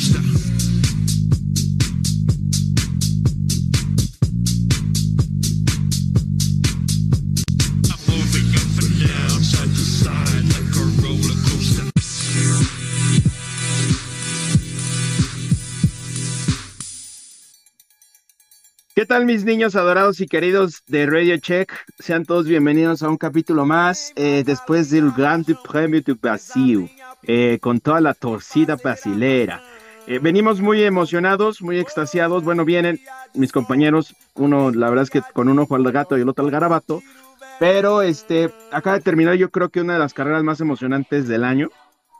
coaster. I'm moving up and down, side to side like a roller coaster. ¿Qué tal mis niños adorados y queridos de Radio Check? Sean todos bienvenidos a un capítulo más eh, después del Grande Premio de Brasil, eh, con toda la torcida brasilera. Eh, venimos muy emocionados, muy extasiados. Bueno, vienen mis compañeros, uno, la verdad es que con un ojo al gato y el otro al garabato, pero este, acaba de terminar yo creo que una de las carreras más emocionantes del año,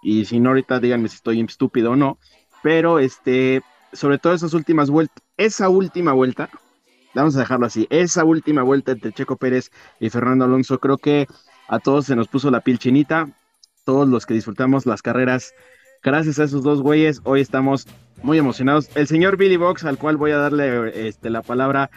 y si no ahorita díganme si estoy estúpido o no, pero este, sobre todo esas últimas vueltas, esa última vuelta, vamos a dejarlo así, esa última vuelta entre Checo Pérez y Fernando Alonso, creo que a todos se nos puso la piel chinita, todos los que disfrutamos las carreras, gracias a esos dos güeyes, hoy estamos muy emocionados. El señor Billy Box, al cual voy a darle este, la palabra,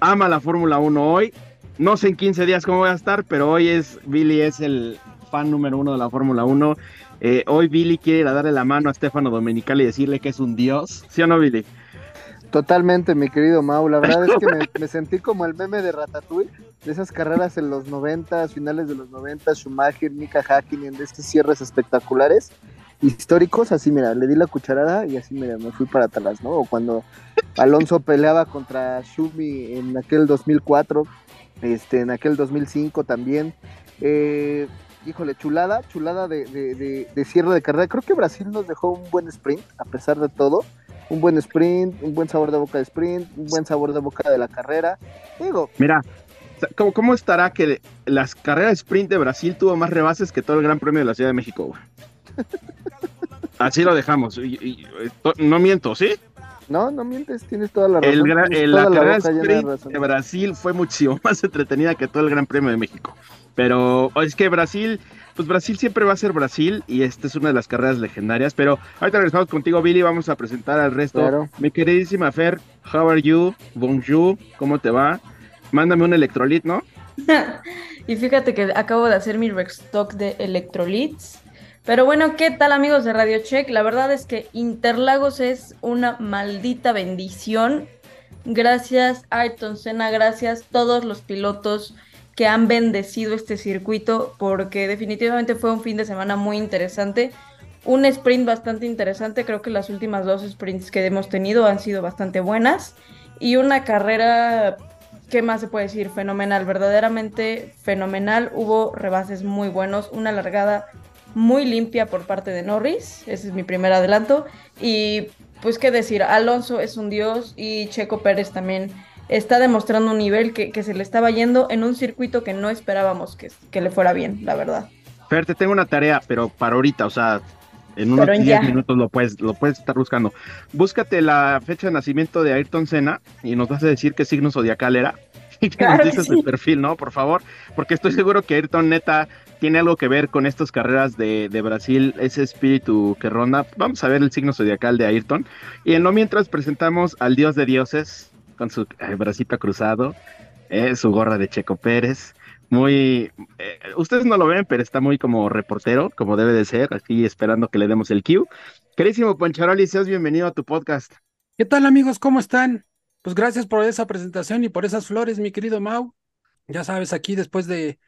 ama la Fórmula 1 hoy, no sé en 15 días cómo voy a estar, pero hoy es, Billy es el fan número uno de la Fórmula 1. Eh, hoy Billy quiere ir a darle la mano a Stefano Domenicali y decirle que es un dios, ¿sí o no, Billy? Totalmente, mi querido Mau. La verdad es que me, me sentí como el meme de Ratatouille, de esas carreras en los 90, finales de los 90, Schumacher, Mika Hakkinen, de estos cierres espectaculares, históricos. Así, mira, le di la cucharada y así, mira, me fui para atrás, ¿no? O cuando Alonso peleaba contra Schumi en aquel 2004, este, en aquel 2005 también. Eh, híjole, chulada, chulada de, de, de, de cierre de carrera. Creo que Brasil nos dejó un buen sprint, a pesar de todo un buen sprint, un buen sabor de boca de sprint, un buen sabor de boca de la carrera. Digo, Mira, ¿cómo, cómo estará que las carreras sprint de Brasil tuvo más rebases que todo el Gran Premio de la Ciudad de México? güey? Así lo dejamos. Y- y- esto- no miento, ¿sí? no, no mientes, tienes toda la razón. El, gra- tienes el- la carrera de sprint razón. de Brasil fue muchísimo más entretenida que todo el Gran Premio de México. Pero es que Brasil, pues Brasil siempre va a ser Brasil y esta es una de las carreras legendarias. Pero ahorita regresamos contigo, Billy. Vamos a presentar al resto. Claro. Mi queridísima Fer, how are you? Bonjour, ¿cómo te va? Mándame un electrolit, ¿no? Y fíjate que acabo de hacer mi restock de electrolits. Pero bueno, ¿qué tal amigos de Radio Check? La verdad es que Interlagos es una maldita bendición. Gracias Ayrton Senna, gracias todos los pilotos que han bendecido este circuito porque definitivamente fue un fin de semana muy interesante. Un sprint bastante interesante, creo que las últimas dos sprints que hemos tenido han sido bastante buenas. Y una carrera ¿qué más se puede decir? Fenomenal, verdaderamente fenomenal. Hubo rebases muy buenos, una largada muy limpia por parte de Norris, ese es mi primer adelanto. Y pues qué decir, Alonso es un dios y Checo Pérez también está demostrando un nivel que, que se le estaba yendo en un circuito que no esperábamos que, que le fuera bien, la verdad. Fer, te tengo una tarea, pero para ahorita, o sea, en unos Pero 10 ya. minutos lo puedes, lo puedes estar buscando. Búscate la fecha de nacimiento de Ayrton Senna y nos vas a decir qué signo zodiacal era. Y que Claro nos dices sí. el perfil, ¿no? Por favor, porque estoy seguro que Ayrton neta tiene algo que ver con estas carreras de, Brasil, ese espíritu que ronda. Vamos a ver el signo zodiacal de Ayrton. Y en lo mientras presentamos al dios de dioses con su eh, bracito cruzado, eh, su gorra de Checo Pérez. Muy, eh, ustedes no lo ven, pero está muy como reportero, como debe de ser, aquí esperando que le demos el cue. Querísimo Poncharoli, seas bienvenido a tu podcast. ¿Qué tal amigos? ¿Cómo están? Pues gracias por esa presentación y por esas flores, mi querido Mau. Ya sabes, aquí después de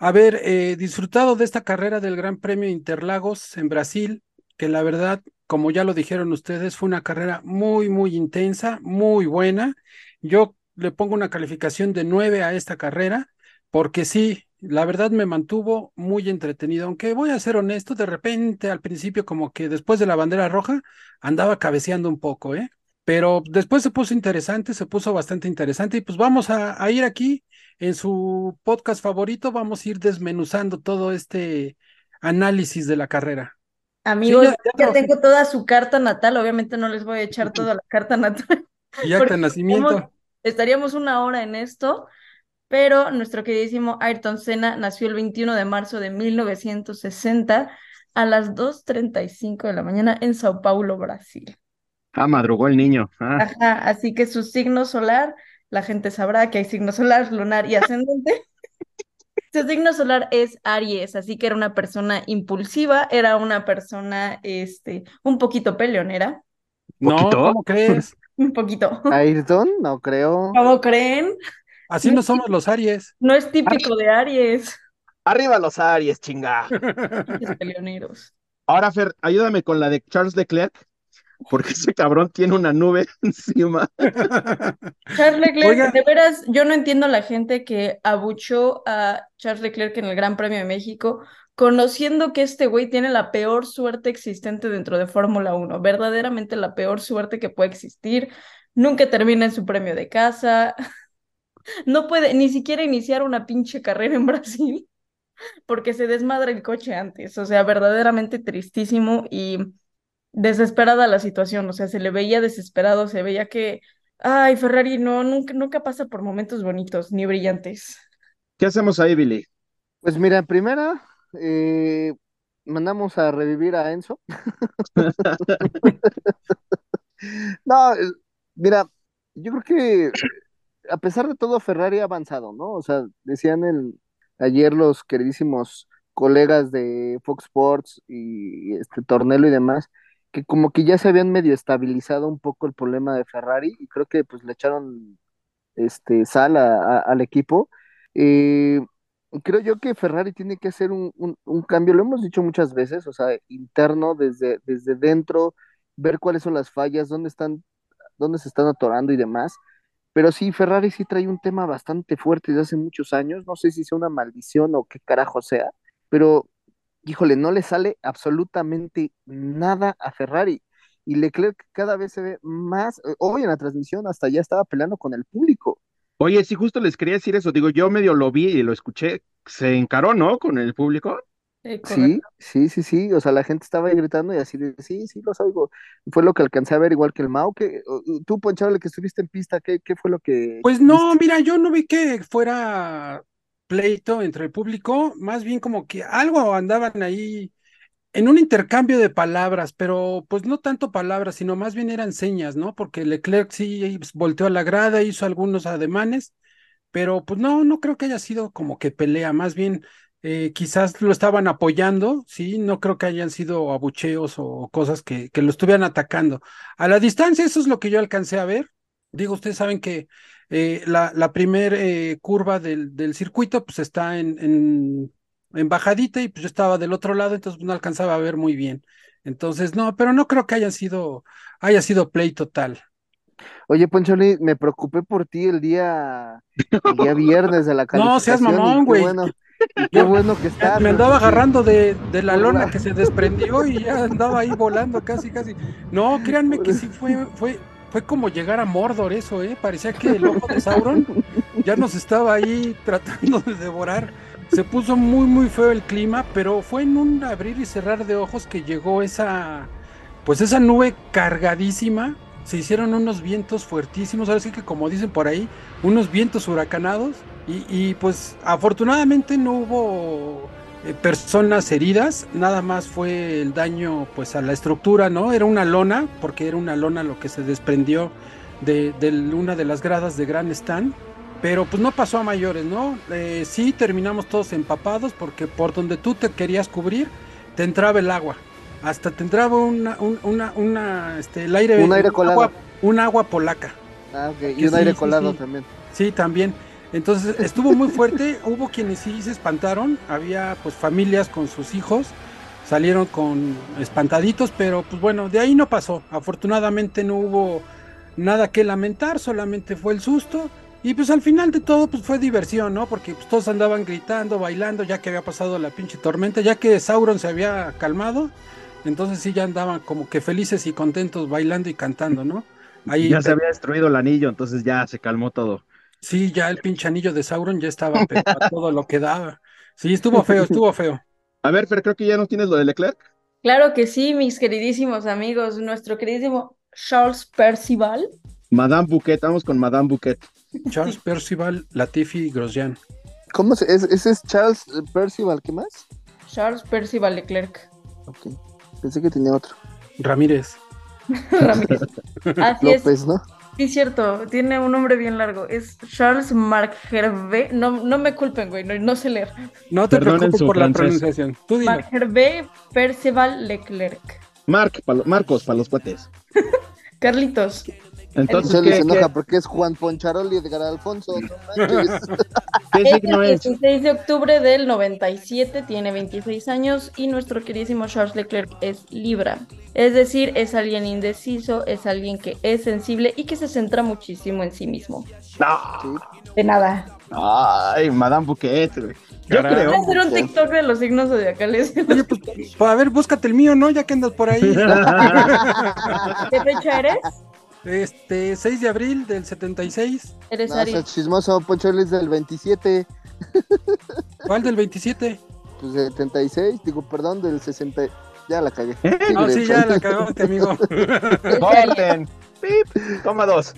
haber eh, disfrutado de esta carrera del Gran Premio Interlagos en Brasil, que la verdad, como ya lo dijeron ustedes, fue una carrera muy, muy intensa, muy buena. Yo le pongo una calificación de 9 a esta carrera, porque sí, la verdad me mantuvo muy entretenido, aunque voy a ser honesto, de repente al principio como que después de la bandera roja andaba cabeceando un poco, ¿eh? Pero después se puso interesante, se puso bastante interesante y pues vamos a, a ir aquí en su podcast favorito, vamos a ir desmenuzando todo este análisis de la carrera. Amigos, ya- ya, tengo toda su carta natal, obviamente no les voy a echar toda la carta natal. Y acta de nacimiento. estaríamos- Estaríamos una hora en esto, pero nuestro queridísimo Ayrton Senna nació el 21 de marzo de 1960 a las 2.35 de la mañana en Sao Paulo, Brasil. Ah, madrugó el niño. Ah, Ajá, así que su signo solar, la gente sabrá que hay signo solar, lunar y ascendente. Su signo solar es Aries, así que era una persona impulsiva, era una persona este, un poquito peleonera, No, ¿Poquito? ¿cómo crees? Un poquito. Ayrton, no creo. ¿Cómo creen? Así no somos los Aries. No es típico de Aries. Arriba los Aries, chinga. Peleoneros. Ahora, Fer, ayúdame con la de Charles Leclerc, porque ese cabrón tiene una nube encima. Charles Leclerc, Oiga. de veras, yo no entiendo a la gente que abuchó a Charles Leclerc en el Gran Premio de México, conociendo que este güey tiene la peor suerte existente dentro de Fórmula 1, verdaderamente la peor suerte que puede existir. Nunca termina en su premio de casa. No puede ni siquiera iniciar una pinche carrera en Brasil porque se desmadra el coche antes. O sea, verdaderamente tristísimo y desesperada la situación. O sea, se le veía desesperado, se veía que Ay, Ferrari, no, nunca, nunca pasa por momentos bonitos ni brillantes. ¿Qué hacemos ahí, Billy? Pues mira, primera, eh, mandamos a revivir a Enzo. No, mira, yo creo que a pesar de todo, Ferrari ha avanzado, ¿no? O sea, decían el, ayer los queridísimos colegas de Fox Sports y este Tornelo y demás, que como que ya se habían medio estabilizado un poco el problema de Ferrari y creo que pues le echaron este sal a- al equipo. Eh, creo yo que Ferrari tiene que hacer un, un- un cambio, lo hemos dicho muchas veces, o sea, interno, desde, desde dentro, ver cuáles son las fallas, dónde están, dónde se están atorando y demás. Pero sí, Ferrari sí trae un tema bastante fuerte desde hace muchos años. No sé si sea una maldición o qué carajo sea, pero híjole, no le sale absolutamente nada a Ferrari. Y Leclerc cada vez se ve más, eh, hoy en la transmisión hasta ya estaba peleando con el público. Oye, sí, justo les quería decir eso. Digo, yo medio lo vi y lo escuché. Se encaró, ¿no? Con el público. Eh, Sí, sí, sí, sí, o sea, la gente estaba ahí gritando y así de, sí, sí, los oigo. Fue lo que alcancé a ver, igual que el Mau, que tú, Ponchable, que estuviste en pista, ¿qué, qué fue lo que Pues no, viste? mira, yo no vi que fuera pleito entre el público, más bien como que algo andaban ahí en un intercambio de palabras, pero pues no tanto palabras, sino más bien eran señas, ¿no? Porque Leclerc sí volteó a la grada, hizo algunos ademanes, pero pues no, no creo que haya sido como que pelea, más bien eh, quizás lo estaban apoyando, sí, no creo que hayan sido abucheos o cosas que, que lo estuvieran atacando. A la distancia, eso es lo que yo alcancé a ver. Digo, ustedes saben que eh, la, la primer eh, curva del, del circuito pues está en, en, en bajadita y pues yo estaba del otro lado, entonces no alcanzaba a ver muy bien. Entonces, no, pero no creo que haya sido, haya sido play total. Oye, Poncholi, me preocupé por ti el día, el día viernes de la No, seas calificación mamón, güey. bueno, qué bueno que estás. Me andaba agarrando de, de la lona que se desprendió y ya andaba ahí volando casi, casi. No, créanme que sí fue, fue, fue como llegar a Mordor eso, ¿eh? Parecía que el ojo de Sauron ya nos estaba ahí tratando de devorar. Se puso muy, muy feo el clima, pero fue en un abrir y cerrar de ojos que llegó esa, pues esa nube cargadísima. Se hicieron unos vientos fuertísimos, ahora sí que como dicen por ahí, unos vientos huracanados. Y, y, pues afortunadamente no hubo eh, personas heridas, nada más fue el daño pues a la estructura, ¿no? Era una lona, porque era una lona lo que se desprendió de, de una de las gradas de Gran Stand. Pero pues no pasó a mayores, ¿no? Eh, sí terminamos todos empapados porque por donde tú te querías cubrir, te entraba el agua. Hasta te entraba una, un- una, una, este, el aire, Un aire colado. agua, un agua polaca. Ah, ok, Y un sí, aire sí, colado sí. también. Sí, también. Entonces estuvo muy fuerte. Hubo quienes sí se espantaron. Había pues familias con sus hijos. Salieron con espantaditos, pero pues bueno, de ahí no pasó. Afortunadamente no hubo nada que lamentar, solamente fue el susto. Y pues al final de todo pues fue diversión, ¿no? Porque pues todos andaban gritando, bailando, ya que había pasado la pinche tormenta, ya que Sauron se había calmado. Entonces sí ya andaban como que felices y contentos bailando y cantando, ¿no? Ahí Ya se había destruido el anillo, entonces ya se calmó todo. Sí, ya el pinche anillo de Sauron ya estaba pero a todo lo que daba. Sí, estuvo feo, estuvo feo. A ver, Fer, creo que ya no tienes lo de Leclerc. Claro que sí, mis queridísimos amigos, nuestro queridísimo Charles Percival. Madame Bouquet, vamos con Madame Bouquet. Charles Percival, Latifi, Grosjean. ¿Cómo se, es, ese es Charles Percival, ¿qué más? Charles Percival Leclerc. Ok, pensé que tenía otro. Ramírez. Ramírez. Así es, López, ¿no? Sí, cierto, tiene un nombre bien largo. Es Charles Marc Hervé. No, no me culpen, güey, no, no sé leer. No te Perdonen preocupes su por la francés. pronunciación. Tú dime. Marc Hervé Percival Leclerc. Marc, pa lo- Marcos, para los cuates. Carlitos. Entonces, Chele ¿qué, se qué- enoja porque es Juan Poncharoli y Edgar Alfonso. no manches. qué Es signo el es? 16 de octubre del 97, tiene 26 años y nuestro queridísimo Charles Leclerc es Libra. Es decir, es alguien indeciso, es alguien que es sensible y que se centra muchísimo en sí mismo. No. De nada. Ay, Madame Bouquet, güey. Yo creo. Voy a hacer un TikTok de los signos zodiacales. Oye, pues, pues, a ver, búscate el mío, ¿no? Ya que andas por ahí. ¿Qué fecha eres? Este, 6 de abril del 76. Eres No, Aries. chismoso, Poncharoli es del 27, ¿Cuál del 27? pues del 76, digo, perdón, del 60. Ya la cagué. ¿Eh? No, sí, ya la cagaste, amigo. Corten. Pip, toma dos.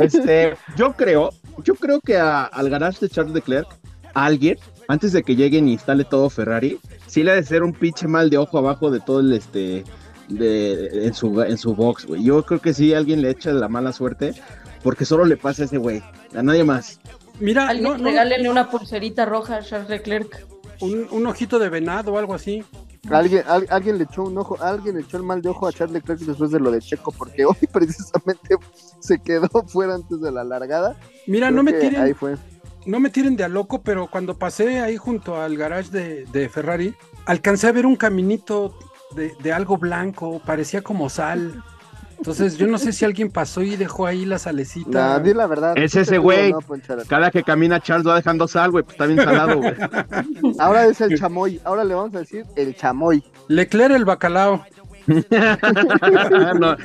Este, yo creo, yo creo que a- al garage de Charles Leclerc, a alguien, antes de que lleguen y instale todo Ferrari, sí le ha de ser un pinche mal de ojo abajo de todo el este de en su en su box, güey. Yo creo que sí alguien le echa la mala suerte porque solo le pasa a ese güey, a nadie más. Mira, Alguien no, no, regálenle una pulserita roja a Charles Leclerc. un, un ojito de venado o algo así. Alguien, al- alguien le echó un ojo, alguien le echó el mal de ojo a Charles Leclerc después de lo de Checo, porque hoy precisamente se quedó fuera antes de la largada. Mira, Creo no me tiren, Ahí fue. no me tiren de a loco, pero cuando pasé ahí junto al garage de, de Ferrari, alcancé a ver un caminito de, de algo blanco, parecía como sal. Entonces, yo no sé si alguien pasó y dejó ahí la salecita. Nah, di la verdad. Es ese güey. no. Cada que camina Charles va dejando sal, güey, pues está bien salado, güey. Ahora es el chamoy, ahora le vamos a decir el chamoy. Leclerc el bacalao. No.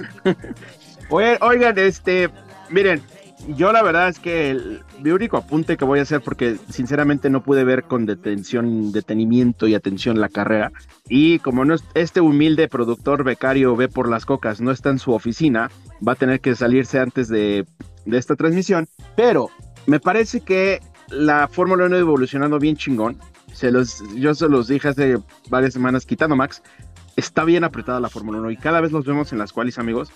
Oye, oigan, este, miren, yo la verdad es que el, mi único apunte que voy a hacer, porque sinceramente no pude ver con detención, detenimiento y atención la carrera, y como no es- este humilde productor becario ve por las cocas, no está en su oficina, va a tener que salirse antes de, de esta transmisión, pero me parece que la Fórmula 1 ha evolucionando bien chingón. Se los, yo se los dije hace varias semanas, quitando Max, está bien apretada la Fórmula 1 y cada vez los vemos en las cuales, amigos.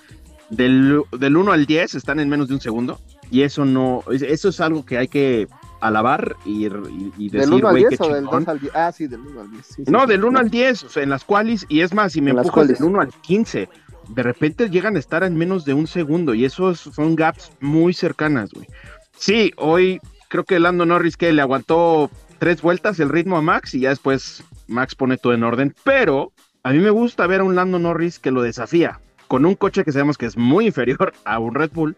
Del, del 1 al 10 están en menos de un segundo y eso no, es- eso es algo que hay que alabar y, y- y decir, ¿Del 1 al güey, qué 10 o del chingón. 2 al 10? Ah, sí, del 1 al 10. sí, sí, No, sí. del 1 al 10, o sea, en las cuales, y es más, si me En empujas del 1 al 15, de repente llegan a estar en menos de un segundo, y esos son gaps muy cercanas, güey. Sí, hoy creo que Lando Norris que le aguantó tres vueltas el ritmo a Max, y ya después Max pone todo en orden, pero a mí me gusta ver a un Lando Norris que lo desafía, con un coche que sabemos que es muy inferior a un Red Bull,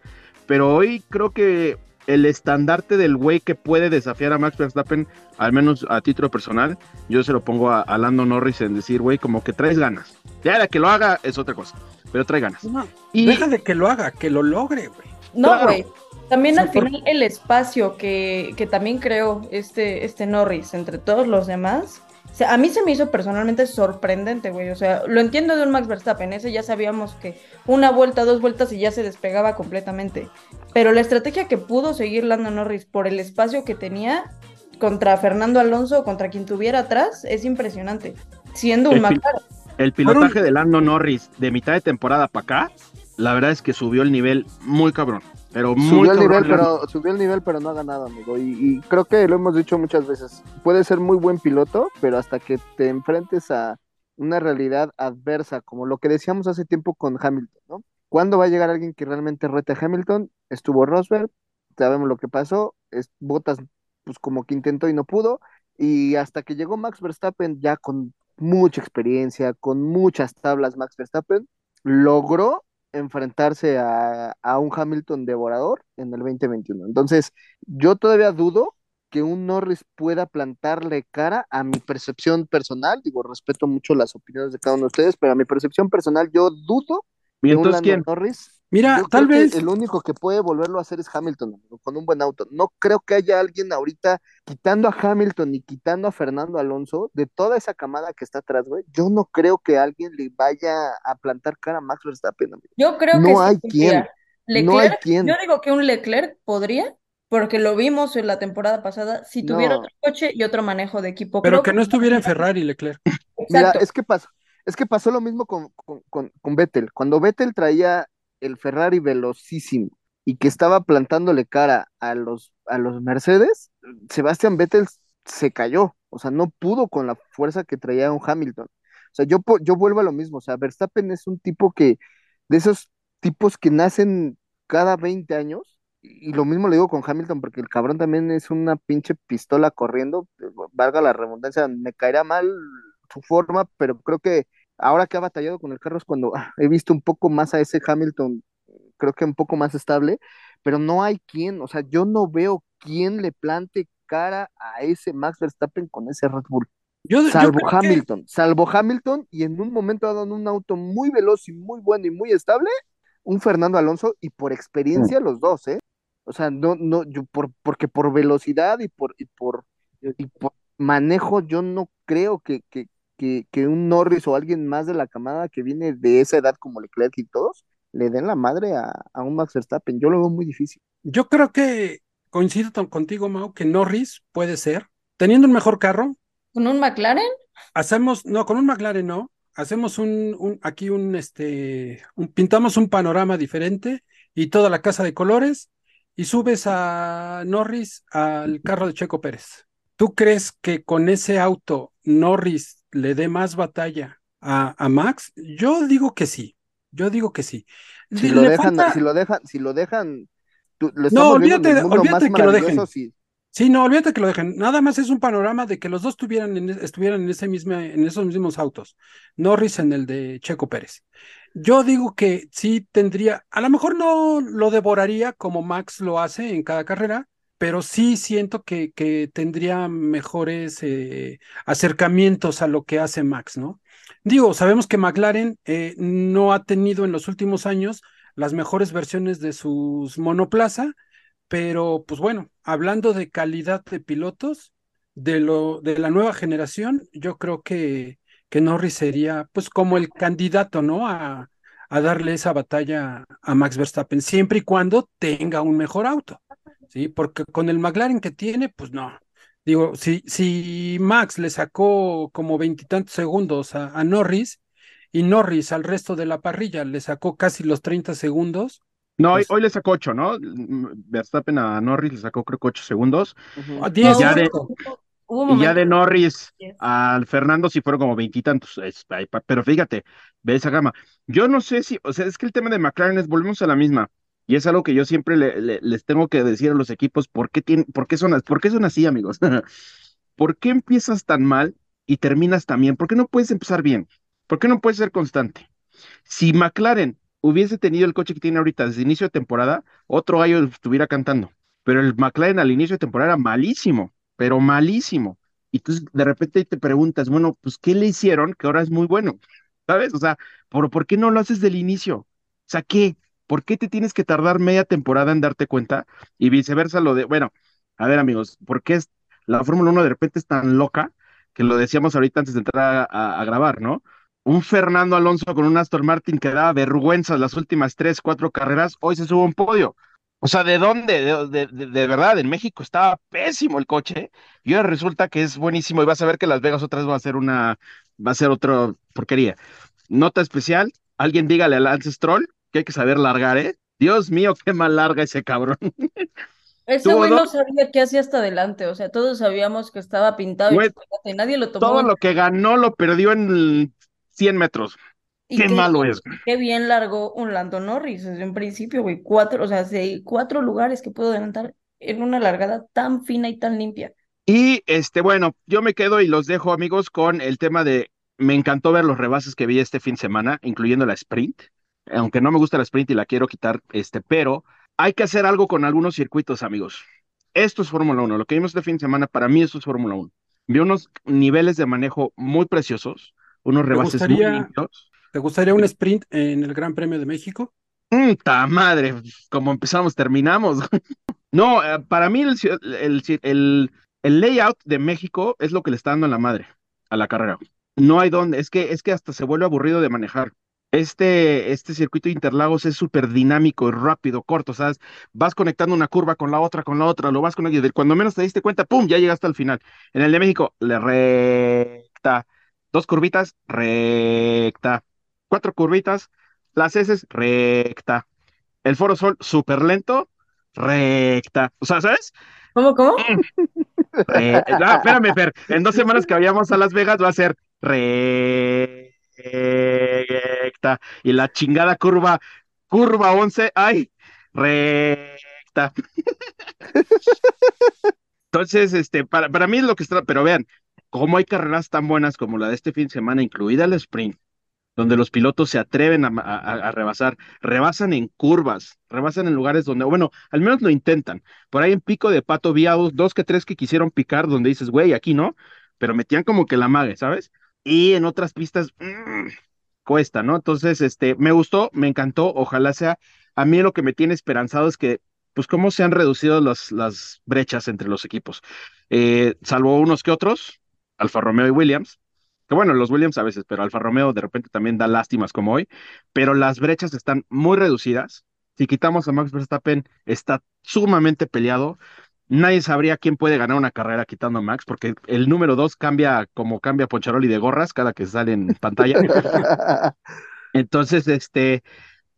pero hoy creo que el estandarte del güey que puede desafiar a Max Verstappen, al menos a título personal, yo se lo pongo a, a Lando Norris en decir, güey, como que traes ganas. Ya la que lo haga es otra cosa, pero trae ganas. No, Y deja de que lo haga, que lo logre, güey. No, Claro. güey. También al por- final el espacio que, que también creó este, este Norris entre todos los demás. O sea, a mí se me hizo personalmente sorprendente, güey. O sea, lo entiendo de un Max Verstappen. Ese ya sabíamos que una vuelta, dos vueltas y ya se despegaba completamente. Pero la estrategia que pudo seguir Lando Norris por el espacio que tenía contra Fernando Alonso o contra quien tuviera atrás es impresionante. Siendo un El pil- McLaren. el pilotaje de Lando Norris de mitad de temporada para acá, la verdad es que subió el nivel muy cabrón. Pero muy Subió el nivel, pero subió el nivel, pero no ha ganado, amigo. Y, y creo que lo hemos dicho muchas veces. Puede ser muy buen piloto, pero hasta que te enfrentes a una realidad adversa, como lo que decíamos hace tiempo con Hamilton, ¿no? ¿Cuándo va a llegar alguien que realmente rete a Hamilton? Estuvo Rosberg, sabemos lo que pasó. Es, Bottas, pues como que intentó y no pudo. Y hasta que llegó Max Verstappen, ya con mucha experiencia, con muchas tablas, Max Verstappen logró enfrentarse a, a un Hamilton devorador en el 2021. Entonces, yo todavía dudo que un Norris pueda plantarle cara a mi percepción personal. Digo, respeto mucho las opiniones de cada uno de ustedes, pero a mi percepción personal, yo dudo ¿Y que un Lando quién? Norris. Mira, yo tal vez, el único que puede volverlo a hacer es Hamilton, amigo, con un buen auto. No creo que haya alguien ahorita quitando a Hamilton y quitando a Fernando Alonso de toda esa camada que está atrás, güey. Yo no creo que alguien le vaya a plantar cara a Max Verstappen, amigo. Yo creo No que hay quien. No hay Leclerc, quien. yo digo que un Leclerc podría, porque lo vimos en la temporada pasada, si tuviera No. otro coche y otro manejo de equipo. pero Creo que no estuviera en Ferrari, Leclerc. Mira, es que pasó, es que pasó lo mismo con, con, con, con Vettel. Cuando Vettel traía el Ferrari velocísimo y que estaba plantándole cara a los, a los Mercedes, Sebastián Vettel se cayó. O sea, no pudo con la fuerza que traía un Hamilton. O sea, yo, yo vuelvo a lo mismo. O sea, Verstappen es un tipo que, de esos tipos que nacen cada 20 años. Y lo mismo le digo con Hamilton, porque el cabrón también es una pinche pistola corriendo. Valga la redundancia, me caerá mal su forma, pero creo que ahora que ha batallado con el carro es cuando ah, he visto un poco más a ese Hamilton, creo que un poco más estable, pero no hay quien, o sea, yo no veo quién le plante cara a ese Max Verstappen con ese Red Bull. Yo, yo Salvo que- Hamilton, salvo Hamilton, y en un momento ha dado un auto muy veloz y muy bueno y muy estable, un Fernando Alonso, y por experiencia los dos, ¿eh? O sea, no, no, yo por, porque por velocidad y por, y por, y por manejo, yo no creo que, que, que, que un Norris o alguien más de la camada que viene de esa edad como Leclerc y todos, le den la madre a, a un Max Verstappen. Yo lo veo muy difícil. Yo creo que coincido contigo, Mau, que Norris puede ser, teniendo un mejor carro, ¿Con un McLaren? hacemos, no, con un McLaren no, hacemos un, un aquí un, este, un- pintamos un panorama diferente y toda la casa de colores y subes a Norris al carro de Checo Pérez. ¿Tú crees que con ese auto Norris le dé más batalla a, a Max? Yo digo que sí, yo digo que sí. Si Le lo dejan, falta- si lo dejan, si lo dejan, tú- lo No, olvídate olvídate que lo dejen. si- Sí, no, olvídate que lo dejen. Nada más es un panorama de que los dos tuvieran en- estuvieran en ese mismo, en esos mismos autos. Norris en el de Checo Pérez. Yo digo que sí tendría, a lo mejor no lo devoraría como Max lo hace en cada carrera, pero sí siento que, que tendría mejores eh, acercamientos a lo que hace Max, ¿no? Digo, sabemos que McLaren eh, no ha tenido en los últimos años las mejores versiones de sus monoplaza, pero pues bueno, hablando de calidad de pilotos de lo de la nueva generación, yo creo que, que Norris sería pues como el candidato, ¿no? A, a darle esa batalla a Max Verstappen, siempre y cuando tenga un mejor auto, ¿sí? Porque con el McLaren que tiene, pues no. Digo, si, si Max le sacó como veintitantos segundos a, a Norris y Norris al resto de la parrilla le sacó casi los 30 segundos, No, hoy, Pues- hoy le sacó 8, ¿no? Verstappen a Norris le sacó creo que 8 segundos. A 10 ya de- Y ya de Norris al Fernando sí fueron como veintitantos. Pero fíjate, ve esa gama. Yo no sé si, o sea, es que el tema de McLaren es, volvemos a la misma. Y es algo que yo siempre le- le- les tengo que decir a los equipos, ¿por qué, tienen, por qué son, por qué son así, amigos? ¿Por qué empiezas tan mal y terminas tan bien? ¿Por qué no puedes empezar bien? ¿Por qué no puedes ser constante? Si McLaren hubiese tenido el coche que tiene ahorita desde inicio de temporada, otro gallo estuviera cantando. Pero el McLaren al inicio de temporada era malísimo, pero malísimo. Y entonces de repente te preguntas, bueno, pues ¿qué le hicieron que ahora es muy bueno? ¿Sabes? O sea, ¿por, por qué no lo haces del inicio? O sea, ¿qué? ¿Por qué te tienes que tardar media temporada en darte cuenta? Y viceversa lo de, bueno, a ver amigos, ¿por qué es, la Fórmula 1 de repente es tan loca que lo decíamos ahorita antes de entrar a, a- a grabar, ¿no? Un Fernando Alonso con un Aston Martin que daba vergüenza las últimas tres, cuatro carreras, hoy se sube a un podio. O sea, ¿de dónde? De, de- de- verdad, en México estaba pésimo el coche y ahora resulta que es buenísimo y vas a ver que Las Vegas otra vez va a ser una, va a ser otra porquería. Nota especial, alguien dígale al Lance Stroll que hay que saber largar, ¿eh? Dios mío, qué mal larga ese cabrón. Ese güey no sabía qué hacía hasta adelante, o sea, todos sabíamos que estaba pintado y Güey, chocolate, y nadie lo tomó Todo lo que ganó lo perdió en 100 metros. y Qué malo es. Qué bien largó un Lando Norris desde un principio, güey, cuatro, o sea, de cuatro lugares que puedo adelantar en una largada tan fina y tan limpia. Y este, bueno, yo me quedo y los dejo, amigos, con el tema de. Me encantó ver los rebases que vi este fin de semana, incluyendo la sprint. Aunque no me gusta la sprint y la quiero quitar, este, pero hay que hacer algo con algunos circuitos, amigos. Esto es Fórmula 1. Lo que vimos este fin de semana, para mí, esto es Fórmula 1. Vi unos niveles de manejo muy preciosos, unos rebases muy gustaría- limpios. ¿Te gustaría un sprint en el Gran Premio de México? ¡Ta madre! Como empezamos, terminamos. No, eh, para mí el, el, el, el layout de México es lo que le está dando en la madre a la carrera. No hay dónde, es que, es que hasta se vuelve aburrido de manejar. Este, este circuito de Interlagos es súper dinámico y rápido, corto, ¿sabes? Vas conectando una curva con la otra, con la otra, lo vas conectando cuando menos te diste cuenta, ¡pum! Ya llegaste al final. En el de México, le recta. Dos curvitas, recta. Cuatro curvitas, las S, recta. El Foro Sol, súper lento, recta. O sea, ¿sabes? ¿Cómo, cómo? Ah, espérame, Fer. En dos semanas que vayamos a Las Vegas va a ser recta. Y la chingada curva curva 11, ay, recta. Entonces, este, para, para mí es lo que está, pero vean, cómo hay carreras tan buenas como la de este fin de semana, incluida el sprint, donde los pilotos se atreven a, rebasar, rebasan en curvas, rebasan en lugares donde, bueno, al menos lo intentan. Por ahí en Pico de Pato vi dos, dos que tres que quisieron picar, donde dices, güey, aquí no, pero metían como que la mague, ¿sabes? Y en otras pistas, mm, cuesta, ¿no? Entonces, este, me gustó, me encantó, ojalá sea, a mí lo que me tiene esperanzado es que, pues, cómo se han reducido las, las brechas entre los equipos, Eh, salvo unos que otros, Alfa Romeo y Williams, que bueno, los Williams a veces, pero Alfa Romeo de repente también da lástimas como hoy, pero las brechas están muy reducidas. Si quitamos a Max Verstappen, está sumamente peleado. Nadie sabría quién puede ganar una carrera quitando a Max, porque el número dos cambia como cambia Poncharoli de gorras cada que sale en pantalla. Entonces, este,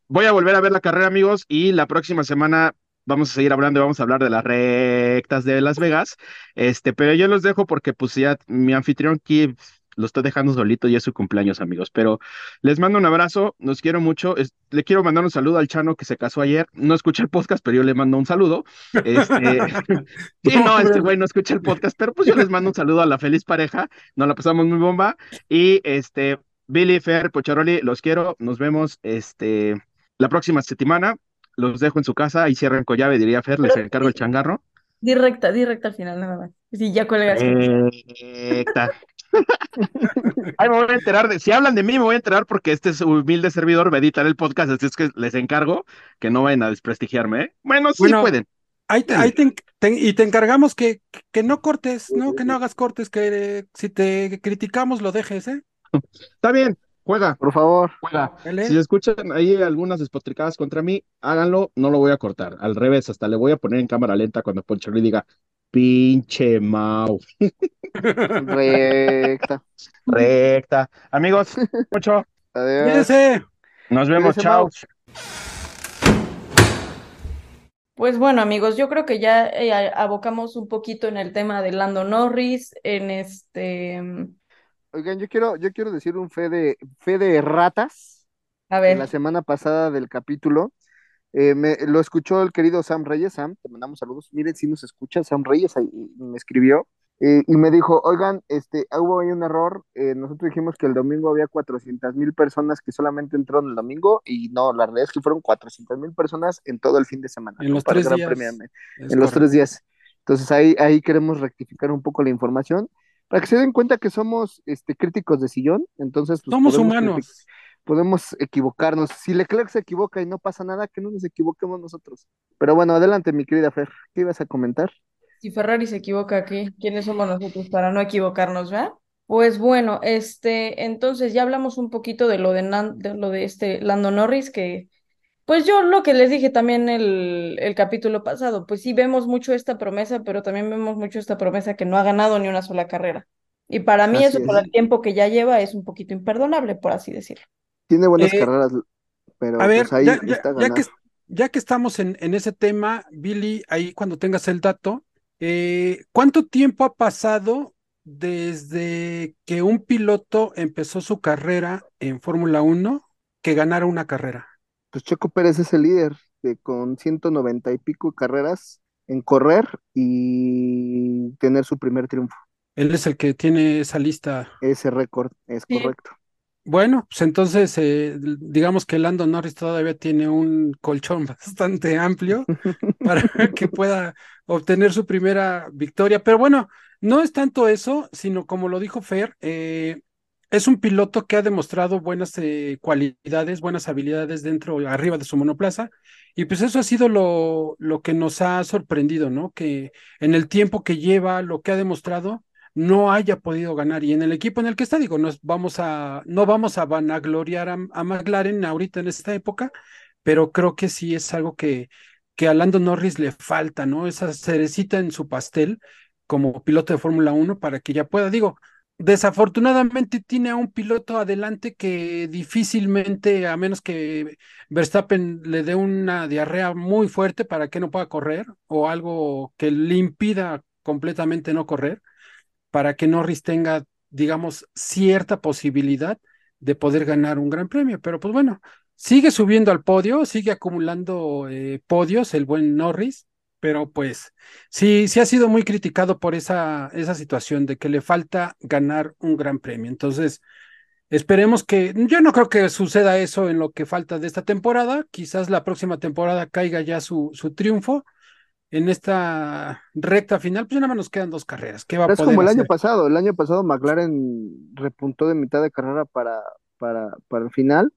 voy a volver a ver la carrera, amigos, y la próxima semana vamos a seguir hablando y vamos a hablar de las rectas de Las Vegas. Este, pero yo los dejo porque pues ya mi anfitrión aquí lo estoy dejando solito y es su cumpleaños, amigos. Pero les mando un abrazo, los quiero mucho. Es- le quiero mandar un saludo al Chano que se casó ayer. No escucha el podcast, pero yo le mando un saludo. Este, sí, no, este güey no escucha el podcast, pero pues yo les mando un saludo a la feliz pareja. Nos la pasamos muy bomba. Y este, Billy, Fer, Pocharoli, los quiero. Nos vemos este, la próxima semana. Los dejo en su casa y cierran con llave, diría Fer, les encargo el changarro. Directa, directa al final, nada más. Sí, ya cuelgas. Perfecta. Ay, me voy a enterar de, si hablan de mí, me voy a enterar porque este es humilde servidor, va a editar el podcast, así es que les encargo que no vayan a desprestigiarme, ¿eh? Bueno, sí Bueno, pueden. Ahí te, ahí te en- te- y te encargamos que, que no cortes, ¿no? Que no hagas cortes, que eh, si te criticamos lo dejes, ¿eh? Está bien, juega, Por favor. juega. Si escuchan ahí algunas despotricadas contra mí, háganlo, no lo voy a cortar. Al revés, hasta le voy a poner en cámara lenta cuando Poncholi diga, pinche Mau. Recta. Recta. Amigos, mucho. Adiós. Cuídense. Nos vemos, Cuídense, chao. Pues bueno, amigos, yo creo que ya eh, abocamos un poquito en el tema de Lando Norris, en este, Oigan, yo quiero, yo quiero decir un fe de, fe de ratas a de la ver, semana pasada del capítulo. Eh, me, lo escuchó el querido Sam Reyes. Sam, te mandamos saludos. Miren si nos escucha, Sam Reyes ahí me escribió eh, y me dijo, oigan, este, hubo ahí un error. eh, nosotros dijimos que el domingo había 400 mil personas que solamente entraron el domingo y no, la realidad es que fueron 400 mil personas en todo el fin de semana. En ¿no? los tres días. En los tres días. Entonces ahí, ahí queremos rectificar un poco la información para que se den cuenta que somos este, críticos de sillón. Entonces, pues, Somos humanos. Podemos equivocarnos. Si Leclerc se equivoca y no pasa nada, que no nos equivoquemos nosotros. Pero bueno, adelante, mi querida Fer. ¿Qué ibas a comentar? si Ferrari se equivoca aquí, ¿quiénes somos nosotros para no equivocarnos, ¿verdad? Pues bueno, este, entonces ya hablamos un poquito de lo de, Nan- de lo de este Lando Norris, que pues yo lo que les dije también el, el capítulo pasado, pues sí vemos mucho esta promesa, pero también vemos mucho esta promesa que no ha ganado ni una sola carrera. Y para mí Así eso, por el tiempo que ya lleva, es un poquito imperdonable, por así decirlo. Tiene buenas Eh, carreras, pero A ver, pues ahí ya, ya- está ya que, ganado. ya que estamos en, en ese tema, Billy, ahí cuando tengas el dato, eh, ¿cuánto tiempo ha pasado desde que un piloto empezó su carrera en Fórmula 1 que ganara una carrera? Pues Checo Pérez es el líder de, con 190 y pico carreras en correr y tener su primer triunfo. Él es el que tiene esa lista. Ese récord es Sí. correcto. Bueno, pues entonces eh, digamos que Lando Norris todavía tiene un colchón bastante amplio para que pueda obtener su primera victoria. Pero bueno, no es tanto eso, sino como lo dijo Fer, eh, es un piloto que ha demostrado buenas eh, cualidades, buenas habilidades dentro, arriba de su monoplaza. Y pues eso ha sido lo, lo que nos ha sorprendido, ¿no? Que en el tiempo que lleva, lo que ha demostrado, no haya podido ganar. Y en el equipo en el que está, digo, nos vamos a, no vamos a vanagloriar a, a McLaren ahorita en esta época, pero creo que sí es algo que, que a Lando Norris le falta, ¿no? Esa cerecita en su pastel como piloto de Fórmula 1 para que ya pueda, digo, desafortunadamente tiene a un piloto adelante que difícilmente, a menos que Verstappen le dé una diarrea muy fuerte para que no pueda correr o algo que le impida completamente no correr, para que Norris tenga, digamos, cierta posibilidad de poder ganar un gran premio. Pero pues bueno, sigue subiendo al podio, sigue acumulando eh, podios, el buen Norris, pero pues sí, sí ha sido muy criticado por esa, esa situación de que le falta ganar un gran premio. Entonces, esperemos que, yo no creo que suceda eso en lo que falta de esta temporada, quizás la próxima temporada caiga ya su, su triunfo. En esta recta final, pues ya nada más nos quedan dos carreras. ¿Qué va a es poder como el año pasado. El año pasado McLaren repuntó de mitad de carrera para, para, para el final.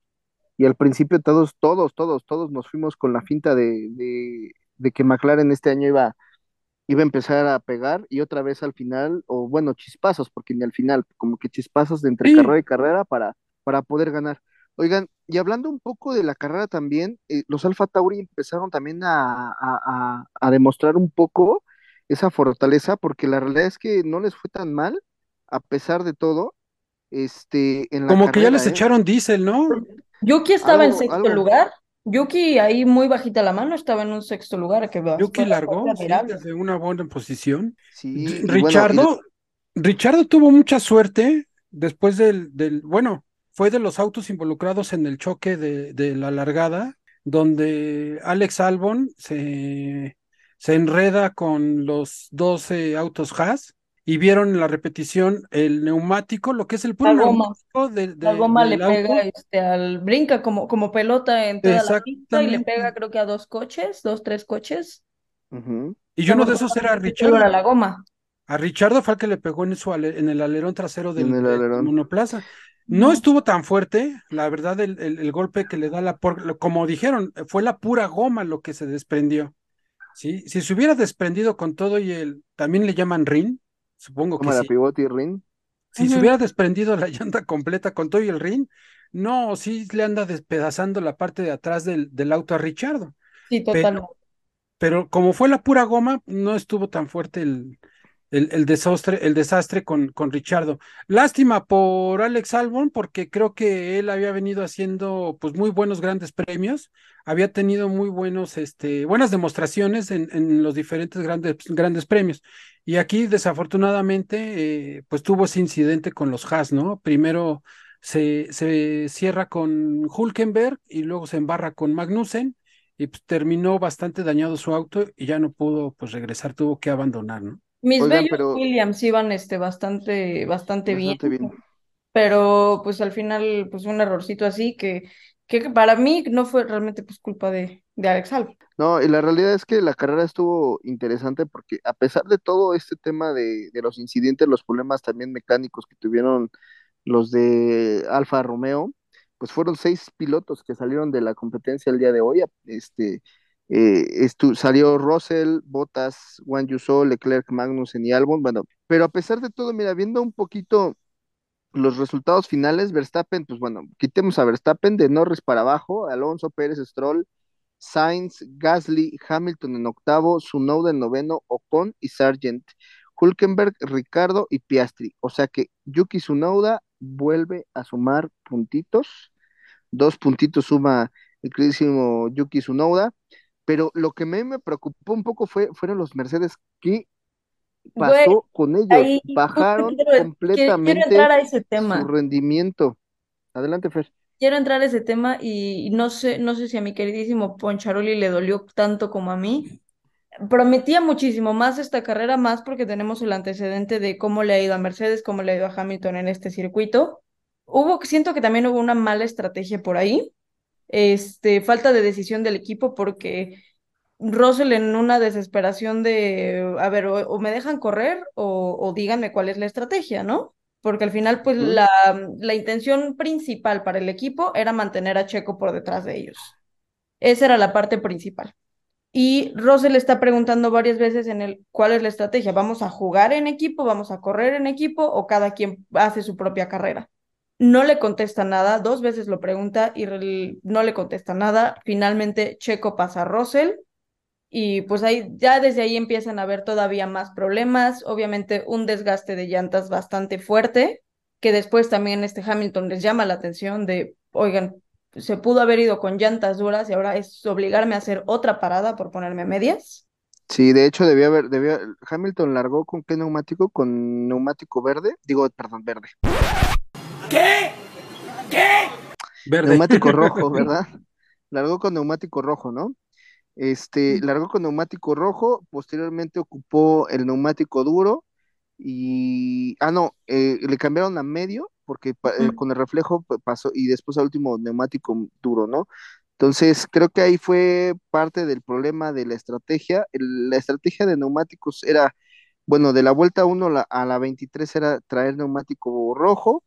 Y al principio todos, todos, todos, todos nos fuimos con la finta de, de, de que McLaren este año iba, iba a empezar a pegar y otra vez al final, o bueno, chispazos, porque ni al final, como que chispazos de entre Sí. carrera y carrera para, para poder ganar. Oigan, y hablando un poco de la carrera también, eh, los Alfa Tauri empezaron también a, a, a, a demostrar un poco esa fortaleza, porque la realidad es que no les fue tan mal, a pesar de todo, este, en la Como que ya les ¿eh? echaron diésel, ¿no? Yuki estaba en sexto algo. lugar. Yuki ahí muy bajita la mano estaba en un sexto lugar que Yuki largó, sí, desde una buena posición. Sí, bueno, Richardo, Richardo tuvo mucha suerte después del, del, bueno, fue de los autos involucrados en el choque de, de la largada, donde Alex Albon se, se enreda con los 12 autos Haas y vieron en la repetición el neumático, lo que es el puro La goma. neumático de- La goma le auto. pega este, al, brinca como, como pelota en toda la pista y le pega creo que a dos coches, dos, tres coches. Ujú. Y uno de esos era era Richardo. la goma. A Richardo fue el que le pegó en, su ale- en el alerón trasero del, En el del alerón. monoplaza. No estuvo tan fuerte, la verdad, el, el- el golpe que le da la, por- lo- como dijeron, fue la pura goma lo que se desprendió. ¿sí? Si se hubiera desprendido con todo y el, también le llaman rin, supongo que Como la sí. pivot y ring. Si se hubiera desprendido la llanta completa con todo y el rin, no, sí le anda despedazando la parte de atrás del, del auto a Richardo. Sí, totalmente. Pero como fue la pura goma, no estuvo tan fuerte el, el, el desastre, el desastre con, con Richardo. Lástima por Alex Albon, porque creo que él había venido haciendo pues muy buenos grandes premios, había tenido muy buenos, este, buenas demostraciones en, en los diferentes grandes, grandes premios. Y aquí, desafortunadamente, eh, pues tuvo ese incidente con los Haas, ¿no? Primero se, se cierra con Hulkenberg y luego se embarra con Magnussen y pues, terminó bastante dañado su auto y ya no pudo pues regresar, tuvo que abandonar, ¿no? Mis Oigan, bellos pero- Williams iban este, bastante, bastante bien, Bastante bien. pero pues al final pues un errorcito así que, que para mí no fue realmente pues culpa de, de Alex Albon. No, y la realidad es que la carrera estuvo interesante porque a pesar de todo este tema de, de los incidentes, los problemas también mecánicos que tuvieron los de Alfa Romeo, pues fueron seis pilotos que salieron de la competencia el día de hoy. Este, eh, salió Russell, Bottas, Juan Yuso, Leclerc, Magnussen y Albon. Bueno, pero a pesar de todo, mira, viendo un poquito los resultados finales, Verstappen, pues bueno, quitemos a Verstappen de Norris para abajo, Alonso, Pérez, Stroll, Sainz, Gasly, Hamilton en octavo, Tsunoda en noveno, Ocon y Sargent, Hulkenberg, Ricardo y Piastri. O sea que Yuki Tsunoda vuelve a sumar puntitos, dos puntitos suma el queridísimo Yuki Tsunoda, pero lo que me, me preocupó un poco fue, fueron los Mercedes. ¿Qué pasó Güey, con ellos? Ahí Bajaron quiero, completamente quiero entrar a ese su tema. rendimiento. Adelante, Fer. Quiero entrar a ese tema y no sé, no sé si a mi queridísimo Poncharoli le dolió tanto como a mí. Prometía muchísimo más esta carrera, más porque tenemos el antecedente de cómo le ha ido a Mercedes, cómo le ha ido a Hamilton en este circuito. Hubo, siento que también hubo una mala estrategia por ahí, este, falta de decisión del equipo porque Russell en una desesperación de, a ver, o, o me dejan correr o, o díganme cuál es la estrategia, ¿no? Porque al final, pues la, la intención principal para el equipo era mantener a Checo por detrás de ellos. Esa era la parte principal. Y Russell está preguntando varias veces en el cuál es la estrategia. ¿Vamos a jugar en equipo? ¿Vamos a correr en equipo? ¿O cada quien hace su propia carrera? No le contesta nada, dos veces lo pregunta y no le contesta nada. Finalmente Checo pasa a Russell y pues ahí ya desde ahí empiezan a haber todavía más problemas, obviamente un desgaste de llantas bastante fuerte, que después también este Hamilton les llama la atención de, oigan, se pudo haber ido con llantas duras y ahora es obligarme a hacer otra parada por ponerme medias. Sí, de hecho debió haber, debió, Hamilton largó con qué neumático, con neumático verde, digo, perdón, verde. Verde. neumático rojo, ¿verdad? Largó con neumático rojo, ¿no? Este, largó con neumático rojo, posteriormente ocupó el neumático duro y, ah, no, eh, le cambiaron a medio porque pa- eh, Ujú. con el reflejo pa- pasó y después al último neumático duro, ¿no? Entonces, creo que ahí fue parte del problema de la estrategia. El- la estrategia de neumáticos era, bueno, de la vuelta 1 a la 23 era traer neumático rojo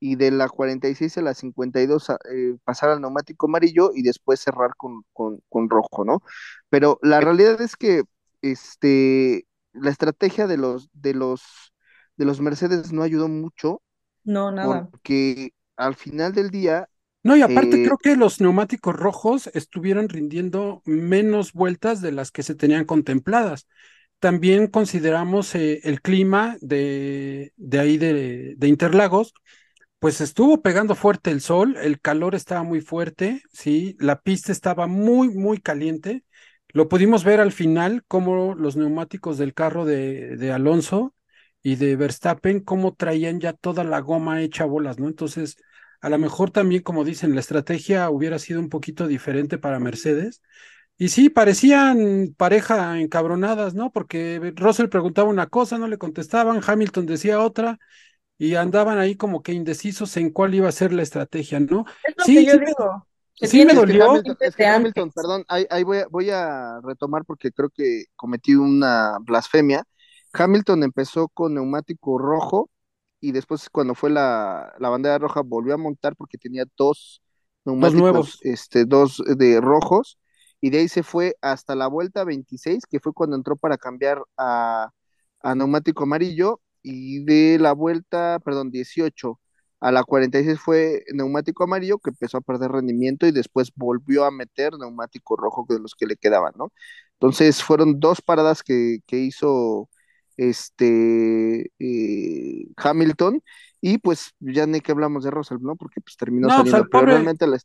y de la 46 a la 52 a- eh, pasar al neumático amarillo y después cerrar con, con, con rojo, ¿no? Pero la realidad es que este, la estrategia de los, de los, de los Mercedes no ayudó mucho No, nada. porque al final del día, No, y aparte eh, creo que los neumáticos rojos estuvieron rindiendo menos vueltas de las que se tenían contempladas. También consideramos eh, el clima de, de ahí de, de Interlagos, pues estuvo pegando fuerte el sol, el calor estaba muy fuerte, sí, la pista estaba muy, muy caliente. Lo pudimos ver al final, cómo los neumáticos del carro de, de Alonso y de Verstappen, cómo traían ya toda la goma hecha bolas, ¿no? Entonces, a lo mejor también, como dicen, la estrategia hubiera sido un poquito diferente para Mercedes. Y sí, parecían pareja encabronadas, ¿no? Porque Russell preguntaba una cosa, no le contestaban, Hamilton decía otra, y andaban ahí como que indecisos en cuál iba a ser la estrategia, ¿no? Es lo Sí, que yo sí me- digo. que sí me tienes Es que dolió. Hamilton, es que desde Hamilton, antes. perdón, ahí, ahí voy a, voy a retomar porque creo que cometí una blasfemia. Hamilton empezó con neumático rojo y después cuando fue la, la bandera roja volvió a montar porque tenía dos neumáticos, nuevos. este, dos de rojos y de ahí se fue hasta la vuelta 26 que fue cuando entró para cambiar a, a neumático amarillo y de la vuelta, perdón, 18 a la 46 fue neumático amarillo que empezó a perder rendimiento y después volvió a meter neumático rojo de los que le quedaban, ¿no? Entonces fueron dos paradas que, que hizo este eh, Hamilton y pues ya ni que hablamos de Russell, ¿no? Porque pues terminó No, pues, saliendo, al pero pobre- realmente la,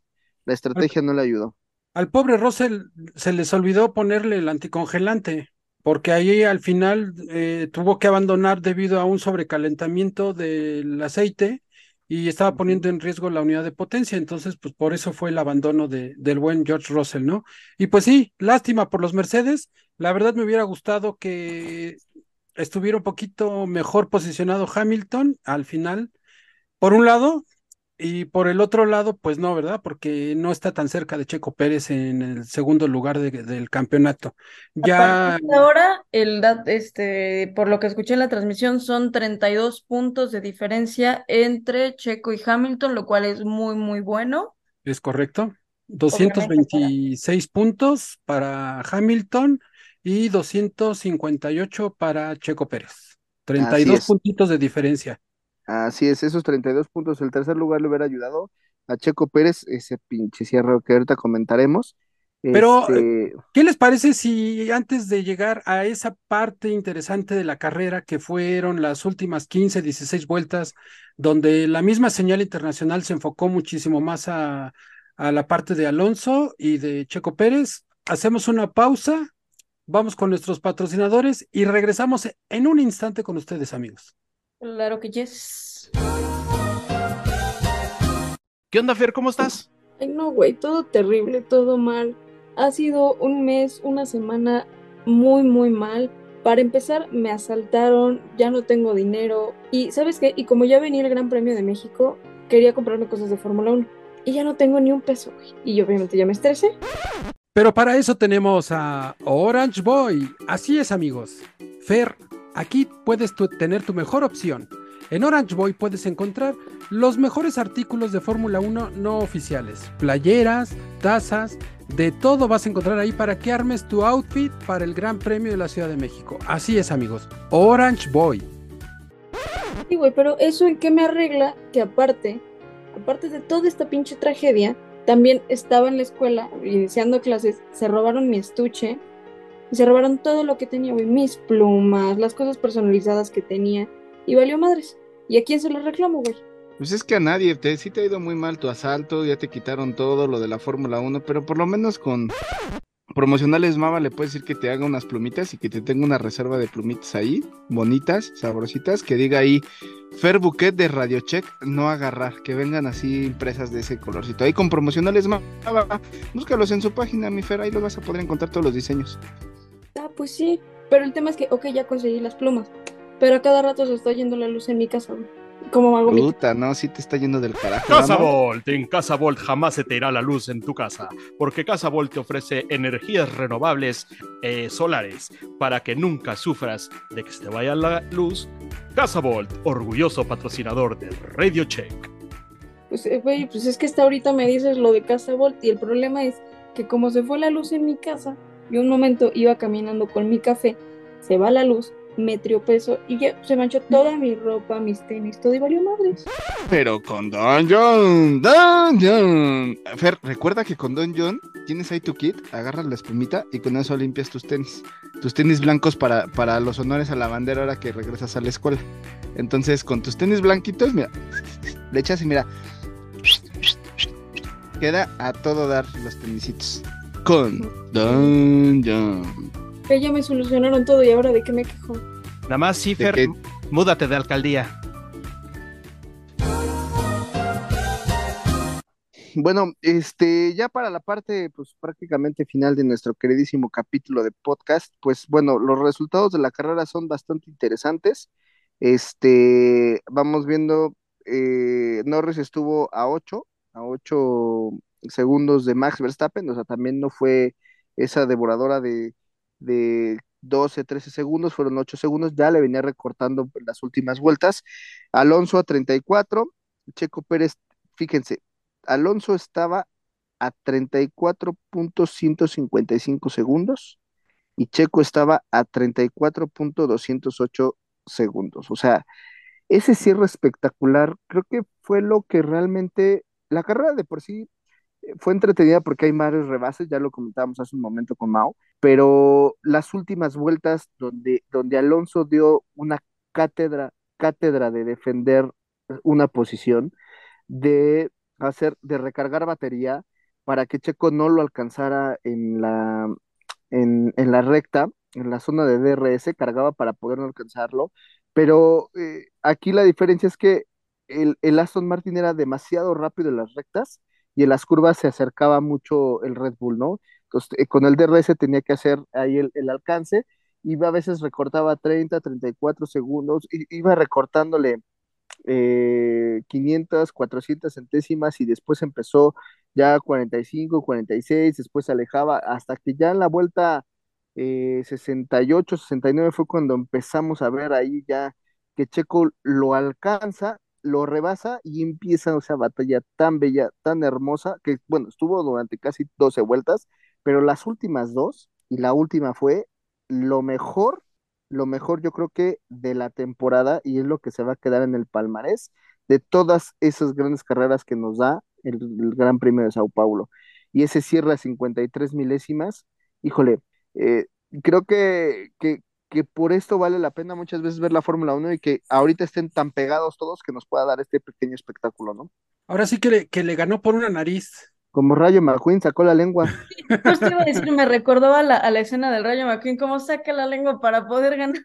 la estrategia no le ayudó. Al pobre Russell se les olvidó ponerle el anticongelante, porque ahí al final eh, tuvo que abandonar debido a un sobrecalentamiento del aceite y estaba poniendo en riesgo la unidad de potencia. Entonces, pues por eso fue el abandono de, del buen George Russell, ¿no? Y pues sí, lástima por los Mercedes. La verdad me hubiera gustado que estuviera un poquito mejor posicionado Hamilton al final, por un lado, y por el otro lado, pues no, ¿verdad? Porque no está tan cerca de Checo Pérez en el segundo lugar de- del campeonato. A Ya, partir de ahora, el dat- este, por lo que escuché en la transmisión, son 32 puntos de diferencia entre Checo y Hamilton, lo cual es muy, muy bueno. es correcto. Obviamente para- 226 puntos para Hamilton y 258 para Checo Pérez. 32 es. puntitos de diferencia. Así es, esos 32 puntos, el tercer lugar le hubiera ayudado a Checo Pérez, ese pinche cierre que ahorita comentaremos. Pero, Este, ¿Qué les parece si antes de llegar a esa parte interesante de la carrera que fueron las últimas 15, 16 vueltas, donde la misma señal internacional se enfocó muchísimo más a, a la parte de Alonso y de Checo Pérez, hacemos una pausa, vamos con nuestros patrocinadores y regresamos en un instante con ustedes, amigos. Claro que yes. ¿Qué onda, Fer? ¿Cómo estás? Ay, no, güey, todo terrible, todo mal. Ha sido un mes, una semana muy, muy mal. Para empezar, me asaltaron, ya no tengo dinero. Y, ¿sabes qué? Y como ya venía el Gran Premio de México, quería comprarme cosas de Fórmula 1. Y ya no tengo ni un peso, güey. Y obviamente ya me estresé. Pero para eso tenemos a Orange Boy. Así es, amigos. Fer, aquí puedes tener tu mejor opción. En Orange Boy puedes encontrar los mejores artículos de Fórmula 1 no oficiales. Playeras, tazas, de todo vas a encontrar ahí para que armes tu outfit para el Gran Premio de la Ciudad de México. Así es, amigos. Orange Boy. Sí, güey, pero eso en qué me arregla que aparte, aparte de toda esta pinche tragedia, también estaba en la escuela iniciando clases, se robaron mi estuche y se robaron todo lo que tenía, güey, mis plumas, las cosas personalizadas que tenía y valió madres. ¿Y a quién se lo reclamo, güey? Pues es que a nadie, te, sí te ha ido muy mal tu asalto, ya te quitaron todo lo de la Fórmula 1, pero por lo menos con promocionales Mava le puedes decir que te haga unas plumitas y que te tenga una reserva de plumitas ahí, bonitas, sabrositas, que diga ahí Fer Bouquet de Radio Check, no agarrar, que vengan así impresas de ese colorcito. Ahí con promocionales más, búscalos en su página, mi Fer, ahí los vas a poder encontrar todos los diseños. Pues sí. Pero el tema es que, ok, ya conseguí las plumas. Pero a cada rato se está yendo la luz en mi casa, güey. ¿Cómo hago mi Puta, no, sí te está yendo del carajo. ¿no, Casa amor? Volt, en Casa Volt jamás se te irá la luz en tu casa, porque Casa Volt te ofrece energías renovables eh, solares para que nunca sufras de que se te vaya la luz. Casa Volt, orgulloso patrocinador de Radio Check. Pues, eh, güey, pues es que hasta ahorita me dices lo de Casa Volt y el problema es que como se fue la luz en mi casa, yo un momento iba caminando con mi café, se va la luz, me triopezo y ya se manchó toda mi ropa, mis tenis, todo y valió madres. Pero con Don John, Don John. Fer, recuerda que con Don John tienes ahí tu kit, agarras la espumita y con eso limpias tus tenis. Tus tenis blancos para, para los honores a la bandera ahora que regresas a la escuela. Entonces, con tus tenis blanquitos, mira, le echas y mira. Queda a todo dar los tenisitos. Con Don John. Que ya me solucionaron todo y ahora de qué me quejo. Nada más, sí, ¿De Fer, qué? múdate de alcaldía. Bueno, este, ya para la parte, pues prácticamente final de nuestro queridísimo capítulo de podcast, pues bueno, los resultados de la carrera son bastante interesantes. Este, vamos viendo, eh, Norris estuvo a 8, a 8 segundos de Max Verstappen, o sea, también no fue esa devoradora de, de 12, 13 segundos, fueron 8 segundos, ya le venía recortando las últimas vueltas. Alonso a 34, Checo Pérez, fíjense, Alonso estaba a 34.155 segundos y Checo estaba a 34.208 segundos. O sea, ese cierre espectacular creo que fue lo que realmente, la carrera de por sí fue entretenida porque hay varios rebases, ya lo comentábamos hace un momento con Mao, pero las últimas vueltas donde, donde Alonso dio una cátedra, cátedra de defender una posición, de hacer, de recargar batería para que Checo no lo alcanzara en la, en, en la recta, en la zona de DRS, cargaba para poder no alcanzarlo, pero eh, aquí la diferencia es que el, el Aston Martin era demasiado rápido en las rectas y en las curvas se acercaba mucho el Red Bull, ¿no? Entonces, eh, con el DRS tenía que hacer ahí el, alcance, iba a veces recortaba 30, 34 segundos, iba recortándole eh, 500, 400 centésimas y después empezó ya 45, 46, después se alejaba hasta que ya en la vuelta eh, 68, 69 fue cuando empezamos a ver ahí ya que Checo lo alcanza, lo rebasa y empieza esa batalla tan bella, tan hermosa, que bueno, estuvo durante casi 12 vueltas, pero las últimas dos y la última fue lo mejor lo mejor yo creo que de la temporada y es lo que se va a quedar en el palmarés de todas esas grandes carreras que nos da el, Gran Premio de Sao Paulo. Y ese cierre a 53 milésimas, híjole, eh, creo que, que por esto vale la pena muchas veces ver la Fórmula 1 y que ahorita estén tan pegados todos que nos pueda dar este pequeño espectáculo, ¿no? Ahora sí que le, que le ganó por una nariz. Como Rayo McQueen sacó la lengua. Justo iba a decir, me recordaba a la, a la escena del Rayo McQueen, cómo saca la lengua para poder ganar.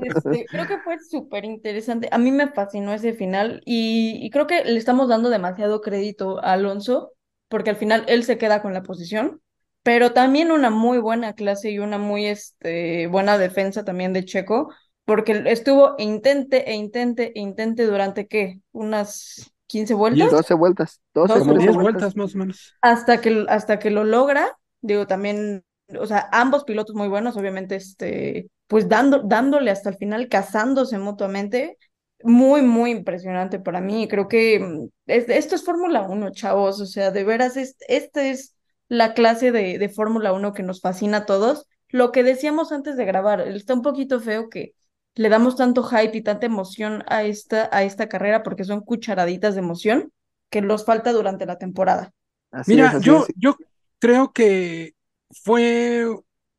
Este, creo que fue súper interesante. A mí me fascinó ese final y, y creo que le estamos dando demasiado crédito a Alonso, porque al final él se queda con la posición, pero también una muy buena clase y una muy este, buena defensa también de Checo, porque estuvo e intente e intente e intente durante ¿qué? Unas 15 vueltas. 12 vueltas, 12, Dos Como 13 10 vueltas. vueltas más o menos. hasta que, hasta que lo logra, digo, también, o sea, ambos pilotos muy buenos, obviamente, este, pues dando, dándole hasta el final, casándose mutuamente, muy, muy impresionante para mí. Creo que mm, es- esto es Fórmula 1, chavos, o sea, de veras, es, esta es la clase de, de Fórmula 1 que nos fascina a todos. Lo que decíamos antes de grabar, está un poquito feo que le damos tanto hype y tanta emoción a esta, a esta carrera porque son cucharaditas de emoción que nos falta durante la temporada. Así Mira, es, yo, es. yo creo que fue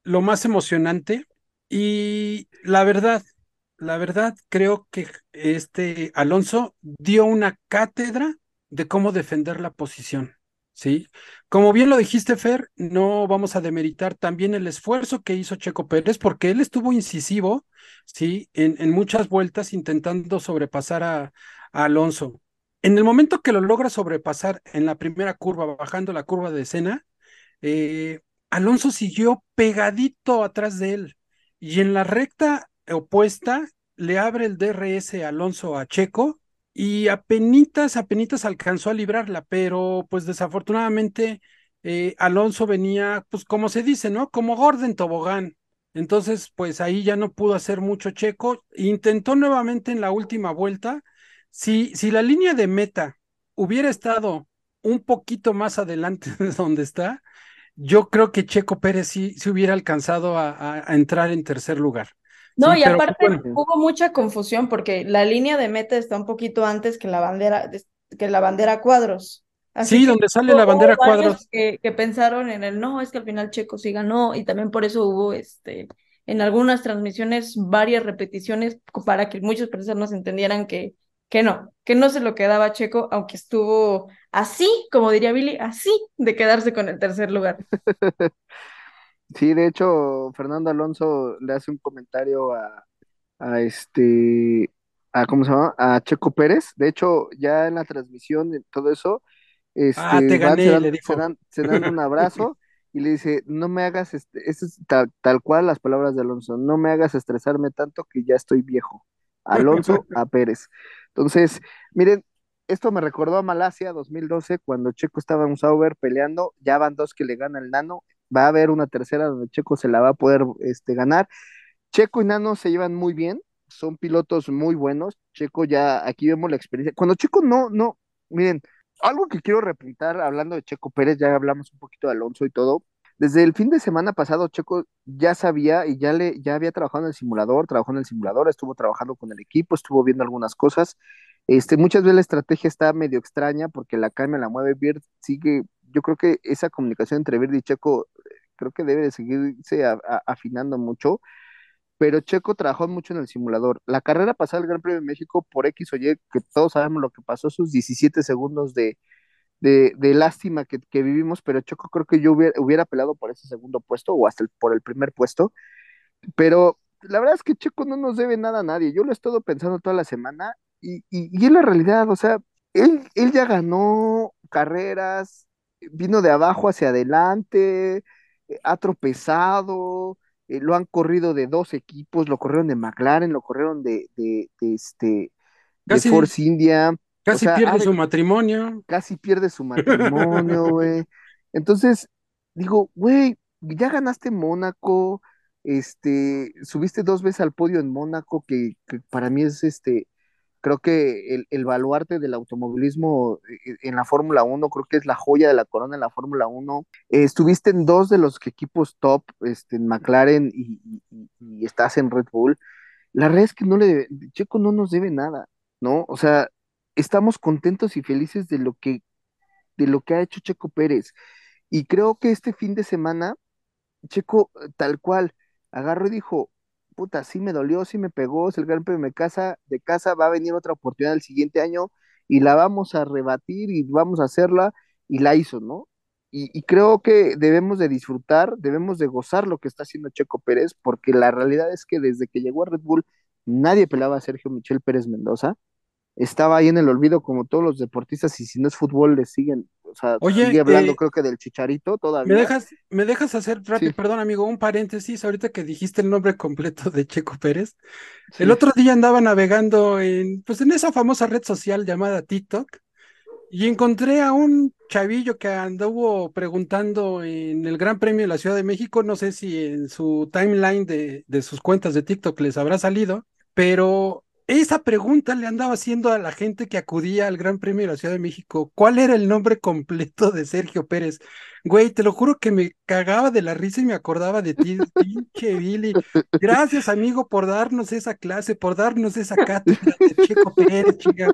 lo más emocionante y la verdad, la verdad, creo que este Alonso dio una cátedra de cómo defender la posición. Sí, como bien lo dijiste, Fer, no vamos a demeritar también el esfuerzo que hizo Checo Pérez, porque él estuvo incisivo, sí, en, en muchas vueltas intentando sobrepasar a, Alonso. En el momento que lo logra sobrepasar en la primera curva, bajando la curva de escena, eh, Alonso siguió pegadito atrás de él y en la recta opuesta le abre el DRS Alonso a Checo y apenitas, apenitas alcanzó a librarla, pero pues desafortunadamente eh, Alonso venía, pues como se dice, ¿no? Como Gordon Tobogán. Entonces, pues ahí ya no pudo hacer mucho Checo. Intentó nuevamente en la última vuelta. Si, si la línea de meta hubiera estado un poquito más adelante de donde está, yo creo que Checo Pérez sí, sí hubiera alcanzado a, entrar en tercer lugar. No, Sí, y aparte bueno, hubo mucha confusión porque la línea de meta está un poquito antes que la bandera, que la bandera cuadros. Así sí, donde sale la bandera cuadros. que, que pensaron en el no, es que al final Checo sí ganó, y también por eso hubo este en algunas transmisiones varias repeticiones para que muchas personas entendieran que, que no, que no se lo quedaba Checo, aunque estuvo así, como diría Billy, así de quedarse con el tercer lugar. Sí, de hecho, Fernando Alonso le hace un comentario a, a este, a, ¿cómo se llama? A Checo Pérez. De hecho, ya en la transmisión, en todo eso, Ah, te este, van, se dan, le se dan, se dan un abrazo y le dice, no me hagas, este, es tal, tal cual las palabras de Alonso, no me hagas estresarme tanto que ya estoy viejo. Alonso a Pérez. Entonces, miren, esto me recordó a Malasia 2012, cuando Checo estaba en Sauber peleando, ya van dos que le gana el Nano, va a haber una tercera donde Checo se la va a poder este, ganar. Checo y Nano se llevan muy bien, son pilotos muy buenos. Checo ya, aquí vemos la experiencia. Cuando Checo no, no, miren, algo que quiero repuntar, hablando de Checo Pérez, ya hablamos un poquito de Alonso y todo. Desde el fin de semana pasado, Checo ya sabía y ya le, ya había trabajado en el simulador, trabajó en el simulador, estuvo trabajando con el equipo, estuvo viendo algunas cosas. Este, muchas veces la estrategia está medio extraña porque la cambia, la mueve sigue, yo creo que esa comunicación entre Bird y Checo creo que debe de seguirse afinando mucho pero Checo trabajó mucho en el simulador. La carrera pasada del Gran Premio de México por X o Y, que todos sabemos lo que pasó, sus 17 segundos de, de, lástima que, que vivimos, pero Checo creo que yo hubiera, hubiera apelado por ese segundo puesto o hasta el- por el primer puesto, pero la verdad es que Checo no nos debe nada a nadie. Yo lo he estado pensando toda la semana y, y, y es la realidad, o sea, él, él ya ganó carreras, vino de abajo hacia adelante, eh, ha tropezado, eh, lo han corrido de dos equipos, lo corrieron de McLaren, lo corrieron de, de, de este, de Force India, o casi sea, pierde su matrimonio. casi pierde su matrimonio, güey. Entonces, digo, güey, ya ganaste Mónaco, este, subiste dos veces al podio en Mónaco, que, que para mí es este, creo que el, el baluarte del automovilismo eh, en la Fórmula 1, creo que es la joya de la corona en la Fórmula 1. Eh, estuviste en dos de los equipos top, este, en McLaren y, y- y estás en Red Bull. La verdad es que no le debe- Checo no nos debe nada, ¿no? O sea, estamos contentos y felices de lo que, de lo que ha hecho Checo Pérez. Y creo que este fin de semana, Checo, eh, tal cual, agarró y dijo, puta, sí me dolió, sí me pegó, es el Gran Premio de casa, de casa, va a venir otra oportunidad el siguiente año y la vamos a rebatir y vamos a hacerla, y la hizo, ¿no? Y, y creo que debemos de disfrutar, debemos de gozar lo que está haciendo Checo Pérez, porque la realidad es que desde que llegó a Red Bull, nadie pelaba a Sergio Michel Pérez Mendoza, estaba ahí en el olvido como todos los deportistas, y si no es fútbol, le siguen, o sea, Oye, sigue hablando eh, creo que del Chicharito ¿Me todavía. dejas, me dejas hacer rápido, Sí. perdón, amigo, un paréntesis, ahorita que dijiste el nombre completo de Checo Pérez. Sí. El otro día andaba navegando en, pues en esa famosa red social llamada TikTok y encontré a un chavillo que anduvo preguntando en el Gran Premio de la Ciudad de México, no sé si en su timeline de, de sus cuentas de TikTok les habrá salido, pero esa pregunta le andaba haciendo a la gente que acudía al Gran Premio de la Ciudad de México, ¿cuál era el nombre completo de Sergio Pérez? Güey, te lo juro que me cagaba de la risa y me acordaba de ti, pinche Billy. Gracias, amigo, por darnos esa clase, por darnos esa cátedra de Checo Pérez, chica.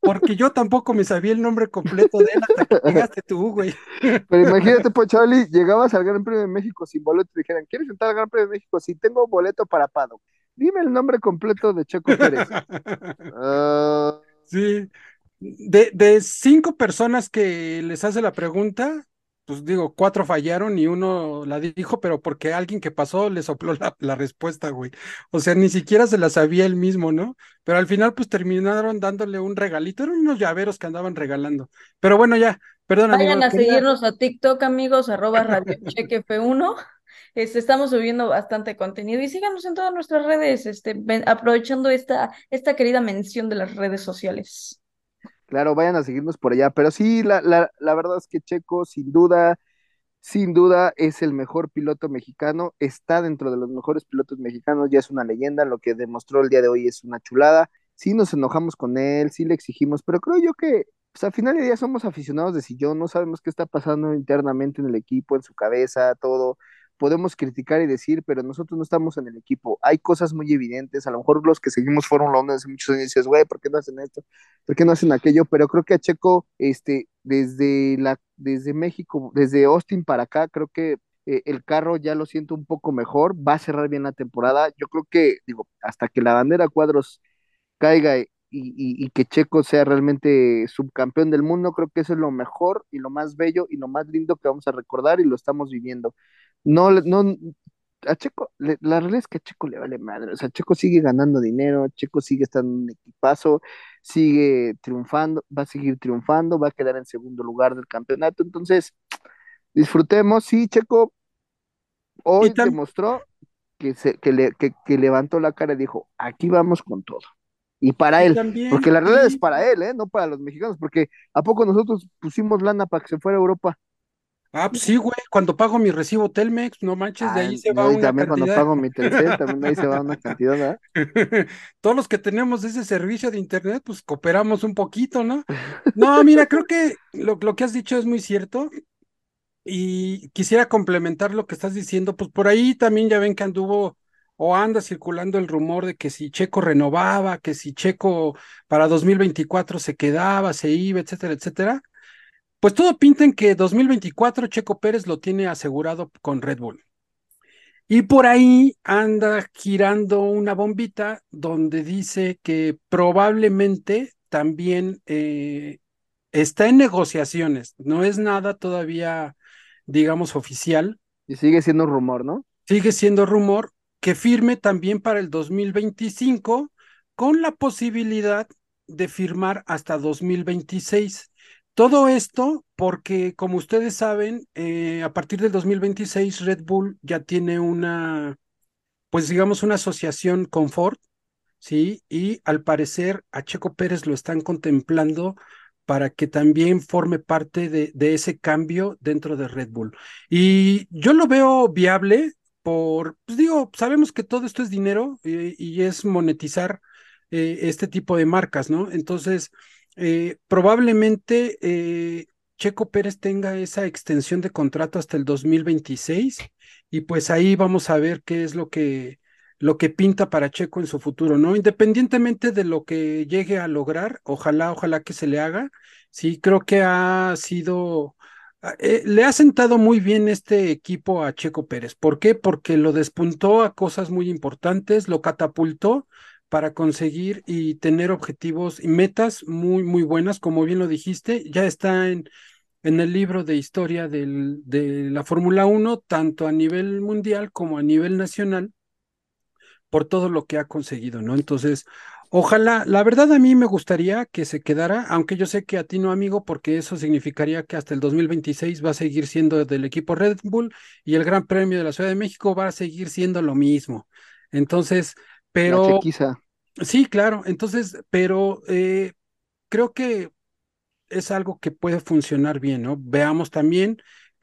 Porque yo tampoco me sabía el nombre completo de él hasta que llegaste tú, güey. Pero imagínate, pues, Charlie, llegabas al Gran Premio de México sin boleto y te dijeran, ¿quieres entrar al Gran Premio de México? Si tengo boleto para Pado. Dime el nombre completo de Checo Pérez. Ah, Sí, de, de cinco personas que les hace la pregunta, pues digo, cuatro fallaron y uno la dijo, pero porque alguien que pasó le sopló la, la respuesta, güey. O sea, ni siquiera se la sabía él mismo, ¿no? Pero al final, pues terminaron dándole un regalito, eran unos llaveros que andaban regalando. Pero bueno, ya, perdón, amigo. Vayan a seguirnos a TikTok, amigos, arroba Radio Check F1. Este, estamos subiendo bastante contenido y síganos en todas nuestras redes, este, aprovechando esta, esta querida mención de las redes sociales. Claro, vayan a seguirnos por allá. Pero sí, la, la, la verdad es que Checo, sin duda, sin duda, es el mejor piloto mexicano. Está dentro de los mejores pilotos mexicanos. Ya es una leyenda. Lo que demostró el día de hoy es una chulada. Sí nos enojamos con él, sí le exigimos, pero creo yo que pues, al final del día somos aficionados de sillón. No sabemos qué está pasando internamente en el equipo, en su cabeza, todo. Podemos criticar y decir, pero nosotros no estamos en el equipo. Hay cosas muy evidentes. A lo mejor los que seguimos Fórmula 1 hace muchos años dices, güey, ¿por qué no hacen esto? ¿por qué no hacen aquello? Pero creo que a Checo, este, desde la, desde México, desde Austin para acá, creo que eh, el carro ya lo siento un poco mejor, va a cerrar bien la temporada. Yo creo que, digo, hasta que la bandera cuadros caiga y, y, y que Checo sea realmente subcampeón del mundo, creo que eso es lo mejor y lo más bello y lo más lindo que vamos a recordar y lo estamos viviendo. No, no, a Checo, le- la realidad es que a Checo le vale madre, o sea, Checo sigue ganando dinero, Checo sigue estando en un equipazo, sigue triunfando, va a seguir triunfando, va a quedar en segundo lugar del campeonato, entonces disfrutemos, sí, Checo hoy demostró que, se, que, le, que, que levantó la cara y dijo, aquí vamos con todo. Y para y él, también, porque la realidad sí, es para él, ¿eh? No para los mexicanos, porque ¿a poco nosotros pusimos lana para que se fuera a Europa? Ah, pues sí, güey, cuando pago mi recibo Telmex, no manches, de Ah, ahí se no, va y una también cuando pago mi Telcel, también ahí se va una cantidad, ¿verdad? Todos los que tenemos ese servicio de internet, pues cooperamos un poquito, ¿no? No, mira, creo que lo, lo que has dicho es muy cierto y quisiera complementar lo que estás diciendo, pues por ahí también ya ven que anduvo o anda circulando el rumor de que si Checo renovaba, que si Checo para 2024 se quedaba, se iba, etcétera, etcétera. Pues todo pinta en que 2024 Checo Pérez lo tiene asegurado con Red Bull. Y por ahí anda girando una bombita donde dice que probablemente también eh, está en negociaciones, no es nada todavía, digamos, oficial, Y sigue siendo rumor, ¿no? sigue siendo rumor que firme también para el 2025 con la posibilidad de firmar hasta 2026. Todo esto porque, como ustedes saben, eh, a partir del 2026 Red Bull ya tiene una, pues digamos, una asociación con Ford, ¿sí? Y al parecer a Checo Pérez lo están contemplando para que también forme parte de, de ese cambio dentro de Red Bull. Y yo lo veo viable por, pues digo, sabemos que todo esto es dinero eh, y es monetizar eh, este tipo de marcas, ¿no? Entonces, eh, probablemente Checo Pérez tenga esa extensión de contrato hasta el 2026 y pues ahí vamos a ver qué es lo que lo que pinta para Checo en su futuro, ¿no? Independientemente de lo que llegue a lograr, ojalá, ojalá que se le haga. Sí, creo que ha sido, eh, le ha sentado muy bien este equipo a Checo Pérez. ¿Por qué? Porque lo despuntó a cosas muy importantes, lo catapultó para conseguir y tener objetivos y metas muy, muy buenas, como bien lo dijiste, ya está en, en el libro de historia de la Fórmula 1, tanto a nivel mundial como a nivel nacional por todo lo que ha conseguido, ¿no? Entonces, ojalá, la verdad a mí me gustaría que se quedara, aunque yo sé que a ti no, amigo, porque eso significaría que hasta el 2026 va a seguir siendo del equipo Red Bull y el Gran Premio de la Ciudad de México va a seguir siendo lo mismo. Entonces, pero chequiza. sí, claro, entonces, pero eh, creo que es algo que puede funcionar bien, ¿no? Veamos también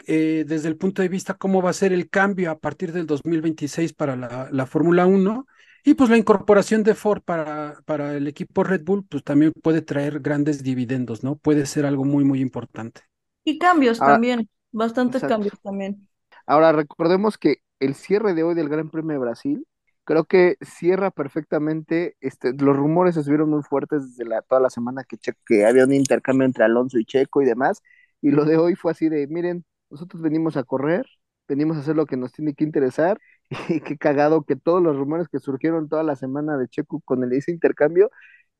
eh, desde el punto de vista cómo va a ser el cambio a partir del 2026 para la, la Fórmula 1 y pues la incorporación de Ford para, para el equipo Red Bull, pues también puede traer grandes dividendos, ¿no? Puede ser algo muy, muy importante. Y cambios Ahora- también, bastantes Exacto. cambios también. Ahora recordemos que el cierre de hoy del Gran Premio de Brasil, creo que cierra perfectamente, este, los rumores estuvieron muy fuertes desde la, toda la semana que, Che- que había un intercambio entre Alonso y Checo y demás, y lo de hoy fue así de, miren, nosotros venimos a correr, venimos a hacer lo que nos tiene que interesar, y qué cagado que todos los rumores que surgieron toda la semana de Checo con el, ese intercambio,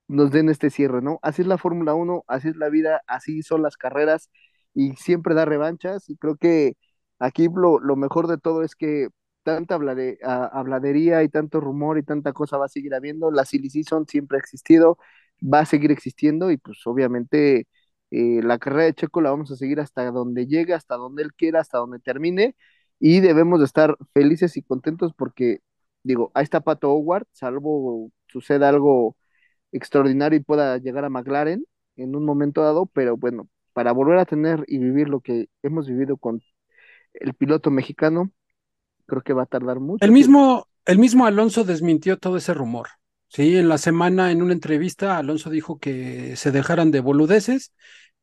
nos den este cierre, ¿no? Así es la Fórmula 1, así es la vida, así son las carreras y siempre da revanchas. Y creo que aquí lo, lo mejor de todo es que tanta hablade- a- habladería y tanto rumor y tanta cosa va a seguir habiendo, la silly season siempre ha existido, va a seguir existiendo y pues obviamente eh, la carrera de Checo la vamos a seguir hasta donde llegue, hasta donde él quiera, hasta donde termine y debemos de estar felices y contentos porque digo, ahí está Pato Howard, salvo suceda algo extraordinario y pueda llegar a McLaren en un momento dado, pero bueno, para volver a tener y vivir lo que hemos vivido con el piloto mexicano, creo que va a tardar mucho. El mismo, el mismo Alonso desmintió todo ese rumor. Sí, en la semana, en una entrevista, Alonso dijo que se dejaran de boludeces,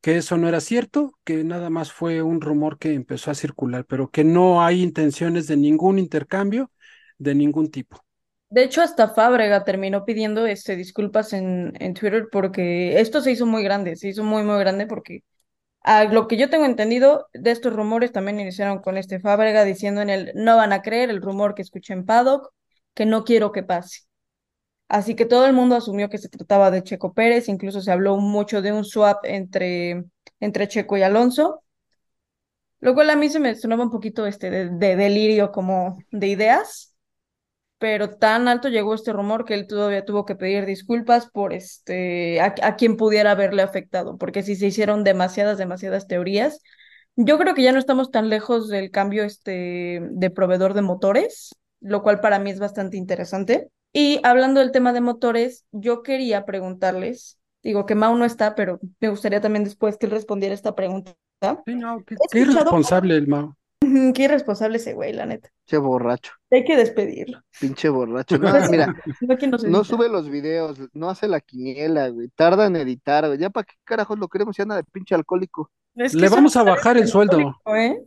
que eso no era cierto, que nada más fue un rumor que empezó a circular, pero que no hay intenciones de ningún intercambio de ningún tipo. De hecho, hasta Fábrega terminó pidiendo este, disculpas en, en Twitter porque esto se hizo muy grande, se hizo muy, muy grande porque a lo que yo tengo entendido de estos rumores también iniciaron con este Fábrega diciendo en el no van a creer el rumor que escuché en Paddock, que no quiero que pase. Así que todo el mundo asumió que se trataba de Checo Pérez, incluso se habló mucho de un swap entre, entre Checo y Alonso, lo cual a mí se me sonaba un poquito este de, de delirio como de ideas, pero tan alto llegó este rumor que él todavía tuvo que pedir disculpas por este a, a quien pudiera haberle afectado, porque si se hicieron demasiadas, demasiadas teorías. Yo creo que ya no estamos tan lejos del cambio este de proveedor de motores, lo cual para mí es bastante interesante. Y hablando del tema de motores, yo quería preguntarles, digo que Mau no está, pero me gustaría también después que él respondiera esta pregunta. Sí, no, qué, irresponsable el Mao. Qué irresponsable ese güey, la neta. Pinche borracho, Hay que despedirlo. pinche borracho. No, mira, No, sube los videos, no hace la quiniela, güey, tarda en editar, güey. Ya para qué carajos lo queremos, ya anda de pinche alcohólico. Es que Le vamos a bajar el sueldo. ¿eh?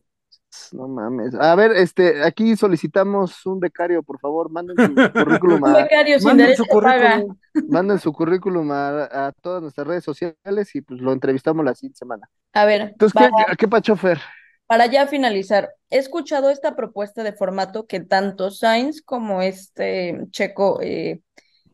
No mames. A ver, este, aquí solicitamos un becario, por favor, manden su currículum Un a, becario sin Manden derecho su paga. currículum. manden su currículum a, a todas nuestras redes sociales y pues lo entrevistamos la siguiente semana. A ver, Entonces, para, ¿qué, qué pacho, Fer? para ya finalizar, he escuchado esta propuesta de formato que tanto Sainz como este Checo eh,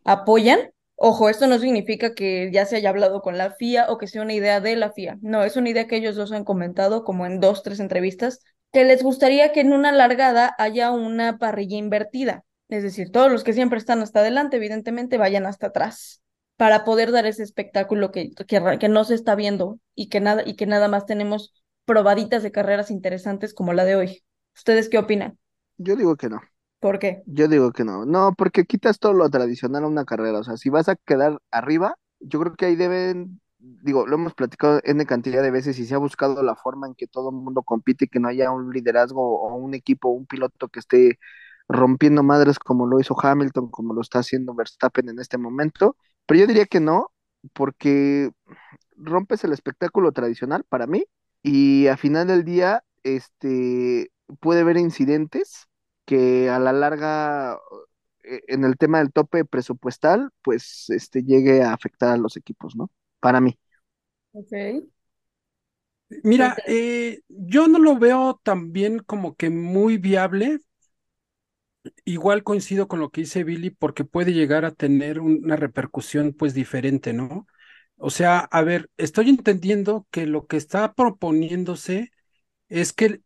apoyan. Ojo, esto no significa que ya se haya hablado con la FIA o que sea una idea de la FIA. No, es una idea que ellos dos han comentado como en dos, tres entrevistas, que les gustaría que en una largada haya una parrilla invertida. Es decir, todos los que siempre están hasta adelante, evidentemente, vayan hasta atrás para poder dar ese espectáculo que, que, que no se está viendo y que, nada, y que nada más tenemos probaditas de carreras interesantes como la de hoy. ¿Ustedes qué opinan? Yo digo que no. ¿Por qué? Yo digo que no. No, porque quitas todo lo tradicional a una carrera. O sea, si vas a quedar arriba, yo creo que ahí deben, digo, lo hemos platicado N cantidad de veces y se ha buscado la forma en que todo el mundo compite y que no haya un liderazgo o un equipo, un piloto que esté rompiendo madres como lo hizo Hamilton, como lo está haciendo Verstappen en este momento. Pero yo diría que no, porque rompes el espectáculo tradicional para mí y a final del día, este, puede haber incidentes que a la larga eh, en el tema del tope presupuestal, pues este llegue a afectar a los equipos, ¿no? Para mí. Ok. Mira, eh, yo no lo veo también como que muy viable. Igual coincido con lo que dice Billy porque puede llegar a tener una repercusión pues diferente, ¿no? O sea, a ver, estoy entendiendo que lo que está proponiéndose es que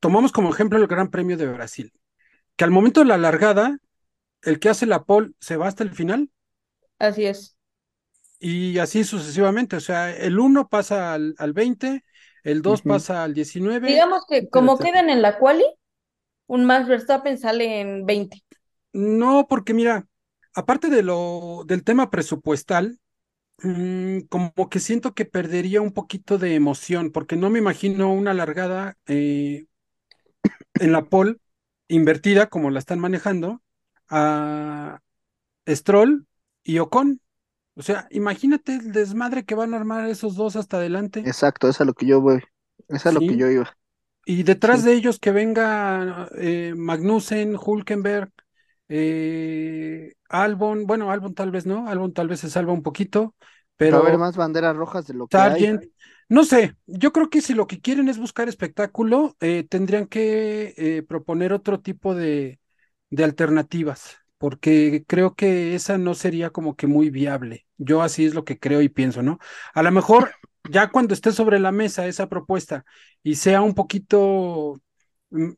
tomamos como ejemplo el Gran Premio de Brasil, que al momento de la largada, el que hace la pole se va hasta el final Así es. Y así sucesivamente. O sea, el 1 pasa al, al 20, el 2 Ujú. pasa al 19. Digamos que como quedan en la quali, un Max Verstappen sale en 20. No, porque mira, aparte de lo del tema presupuestal, mm, como que siento que perdería un poquito de emoción, porque no me imagino una largada eh, en la pole invertida como la están manejando a Stroll y Ocon. O sea, imagínate el desmadre que van a armar esos dos hasta adelante. Exacto, es a lo que yo voy. Es a lo que yo iba. Y detrás Sí. de ellos que venga eh, Magnussen, Hulkenberg, eh, Albon, bueno, Albon tal vez no, Albon tal vez se salva un poquito, Va a haber pero más banderas rojas de lo que hay. Sargent, no sé, yo creo que si lo que quieren es buscar espectáculo, eh, tendrían que eh, proponer otro tipo de, de alternativas. Porque creo que esa no sería como que muy viable. Yo así es lo que creo y pienso, ¿no? A lo mejor ya cuando esté sobre la mesa esa propuesta y sea un poquito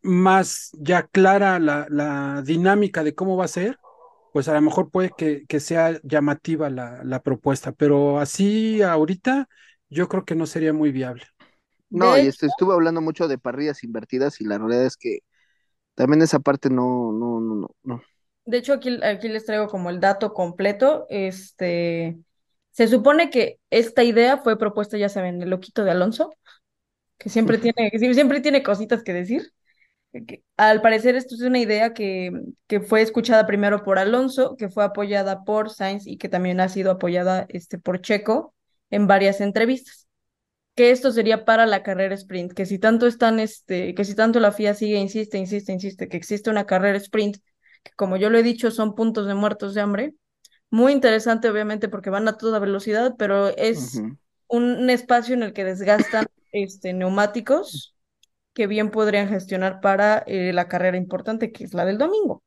más ya clara la, la dinámica de cómo va a ser, pues a lo mejor puede que, que sea llamativa la, la propuesta, pero así ahorita yo creo que no sería muy viable. No, y este, estuve hablando mucho de parrillas invertidas y la realidad es que también esa parte no, no, no, no, no. De hecho, aquí, aquí les traigo como el dato completo. Este, se supone que esta idea fue propuesta, ya saben, el loquito de Alonso, que siempre tiene, que siempre tiene cositas que decir. Que, al parecer, esto es una idea que, que fue escuchada primero por Alonso, que fue apoyada por Sainz y que también ha sido apoyada este, por Checo en varias entrevistas. Que esto sería para la carrera sprint, que si tanto están, este, que si tanto la FIA sigue, insiste, insiste, insiste, que existe una carrera sprint, que como yo lo he dicho, son puntos de muertos de hambre. Muy interesante, obviamente, porque van a toda velocidad, pero es un espacio en el que desgastan este, neumáticos que bien podrían gestionar para eh, la carrera importante, que es la del domingo.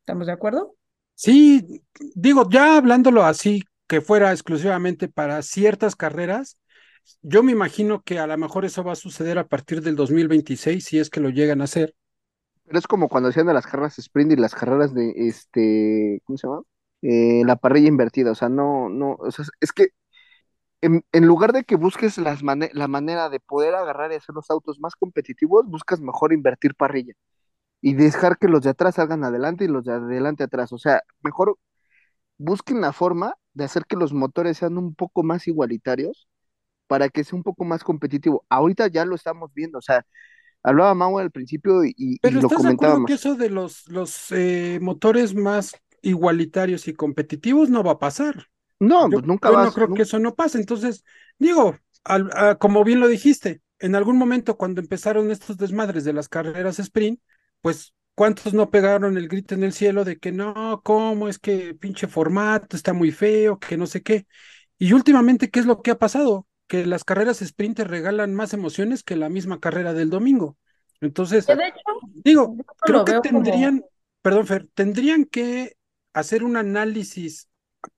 ¿Estamos de acuerdo? Sí, digo, ya hablándolo así, que fuera exclusivamente para ciertas carreras, yo me imagino que a lo mejor eso va a suceder a partir del 2026, si es que lo llegan a hacer. Pero es como cuando hacían las carreras sprint y las carreras de este, ¿cómo se llama? Eh, la parrilla invertida, o sea, no, no, o sea, es que en, en lugar de que busques las mane- la manera de poder agarrar y hacer los autos más competitivos, buscas mejor invertir parrilla y dejar que los de atrás salgan adelante y los de adelante atrás, o sea, mejor busquen la forma de hacer que los motores sean un poco más igualitarios para que sea un poco más competitivo. Ahorita ya lo estamos viendo, o sea, hablaba Mau al principio y, y Pero lo ¿estás de acuerdo comentábamos. que eso de los, los eh, motores más igualitarios y competitivos no va a pasar? No, Yo, pues nunca yo no creo que eso no pase. Entonces, digo, al- a- como bien lo dijiste, en algún momento cuando empezaron estos desmadres de las carreras sprint, pues ¿cuántos no pegaron el grito en el cielo de que no, cómo es que pinche formato está muy feo, que no sé qué? Y últimamente, ¿qué es lo que ha pasado? Que las carreras sprint te regalan más emociones que la misma carrera del domingo. Entonces, Que de hecho, digo, creo que como... tendrían, perdón, Fer, tendrían que hacer un análisis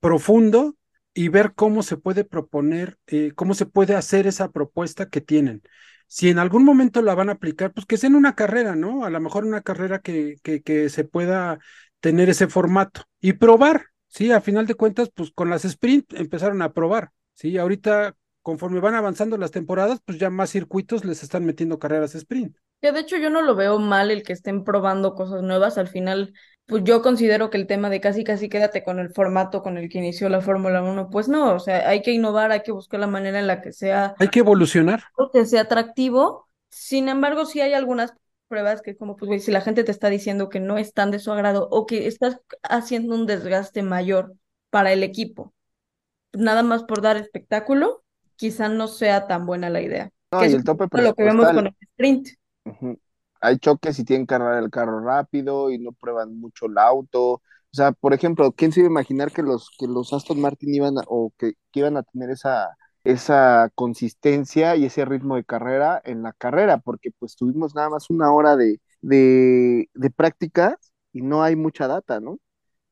profundo y ver cómo se puede proponer, eh, cómo se puede hacer esa propuesta que tienen. Si en algún momento la van a aplicar, pues que sea en una carrera, ¿no? A lo mejor una carrera que, que, que se pueda tener ese formato y probar, ¿sí? A final de cuentas, pues con las sprint empezaron a probar, ¿sí? Ahorita, conforme van avanzando las temporadas, pues ya más circuitos les están metiendo carreras sprint. Que de hecho yo no lo veo mal el que estén probando cosas nuevas. Al final, pues yo considero que el tema de casi casi quédate con el formato con el que inició la Fórmula 1, pues no, o sea, hay que innovar, hay que buscar la manera en la que sea, Hay que evolucionar. que sea atractivo. Sin embargo, sí hay algunas pruebas que como pues si la gente te está diciendo que no están de su agrado o que estás haciendo un desgaste mayor para el equipo, nada más por dar espectáculo, quizá no sea tan buena la idea. no, Que y es el tope lo que vemos con el sprint. Hay choques y tienen que arreglar el carro rápido y no prueban mucho el auto. O sea, por ejemplo, ¿quién se iba a imaginar que los, que los Aston Martin iban a, o que, que iban a tener esa, esa consistencia y ese ritmo de carrera en la carrera? Porque pues tuvimos nada más una hora de, de, de práctica y no hay mucha data, ¿no?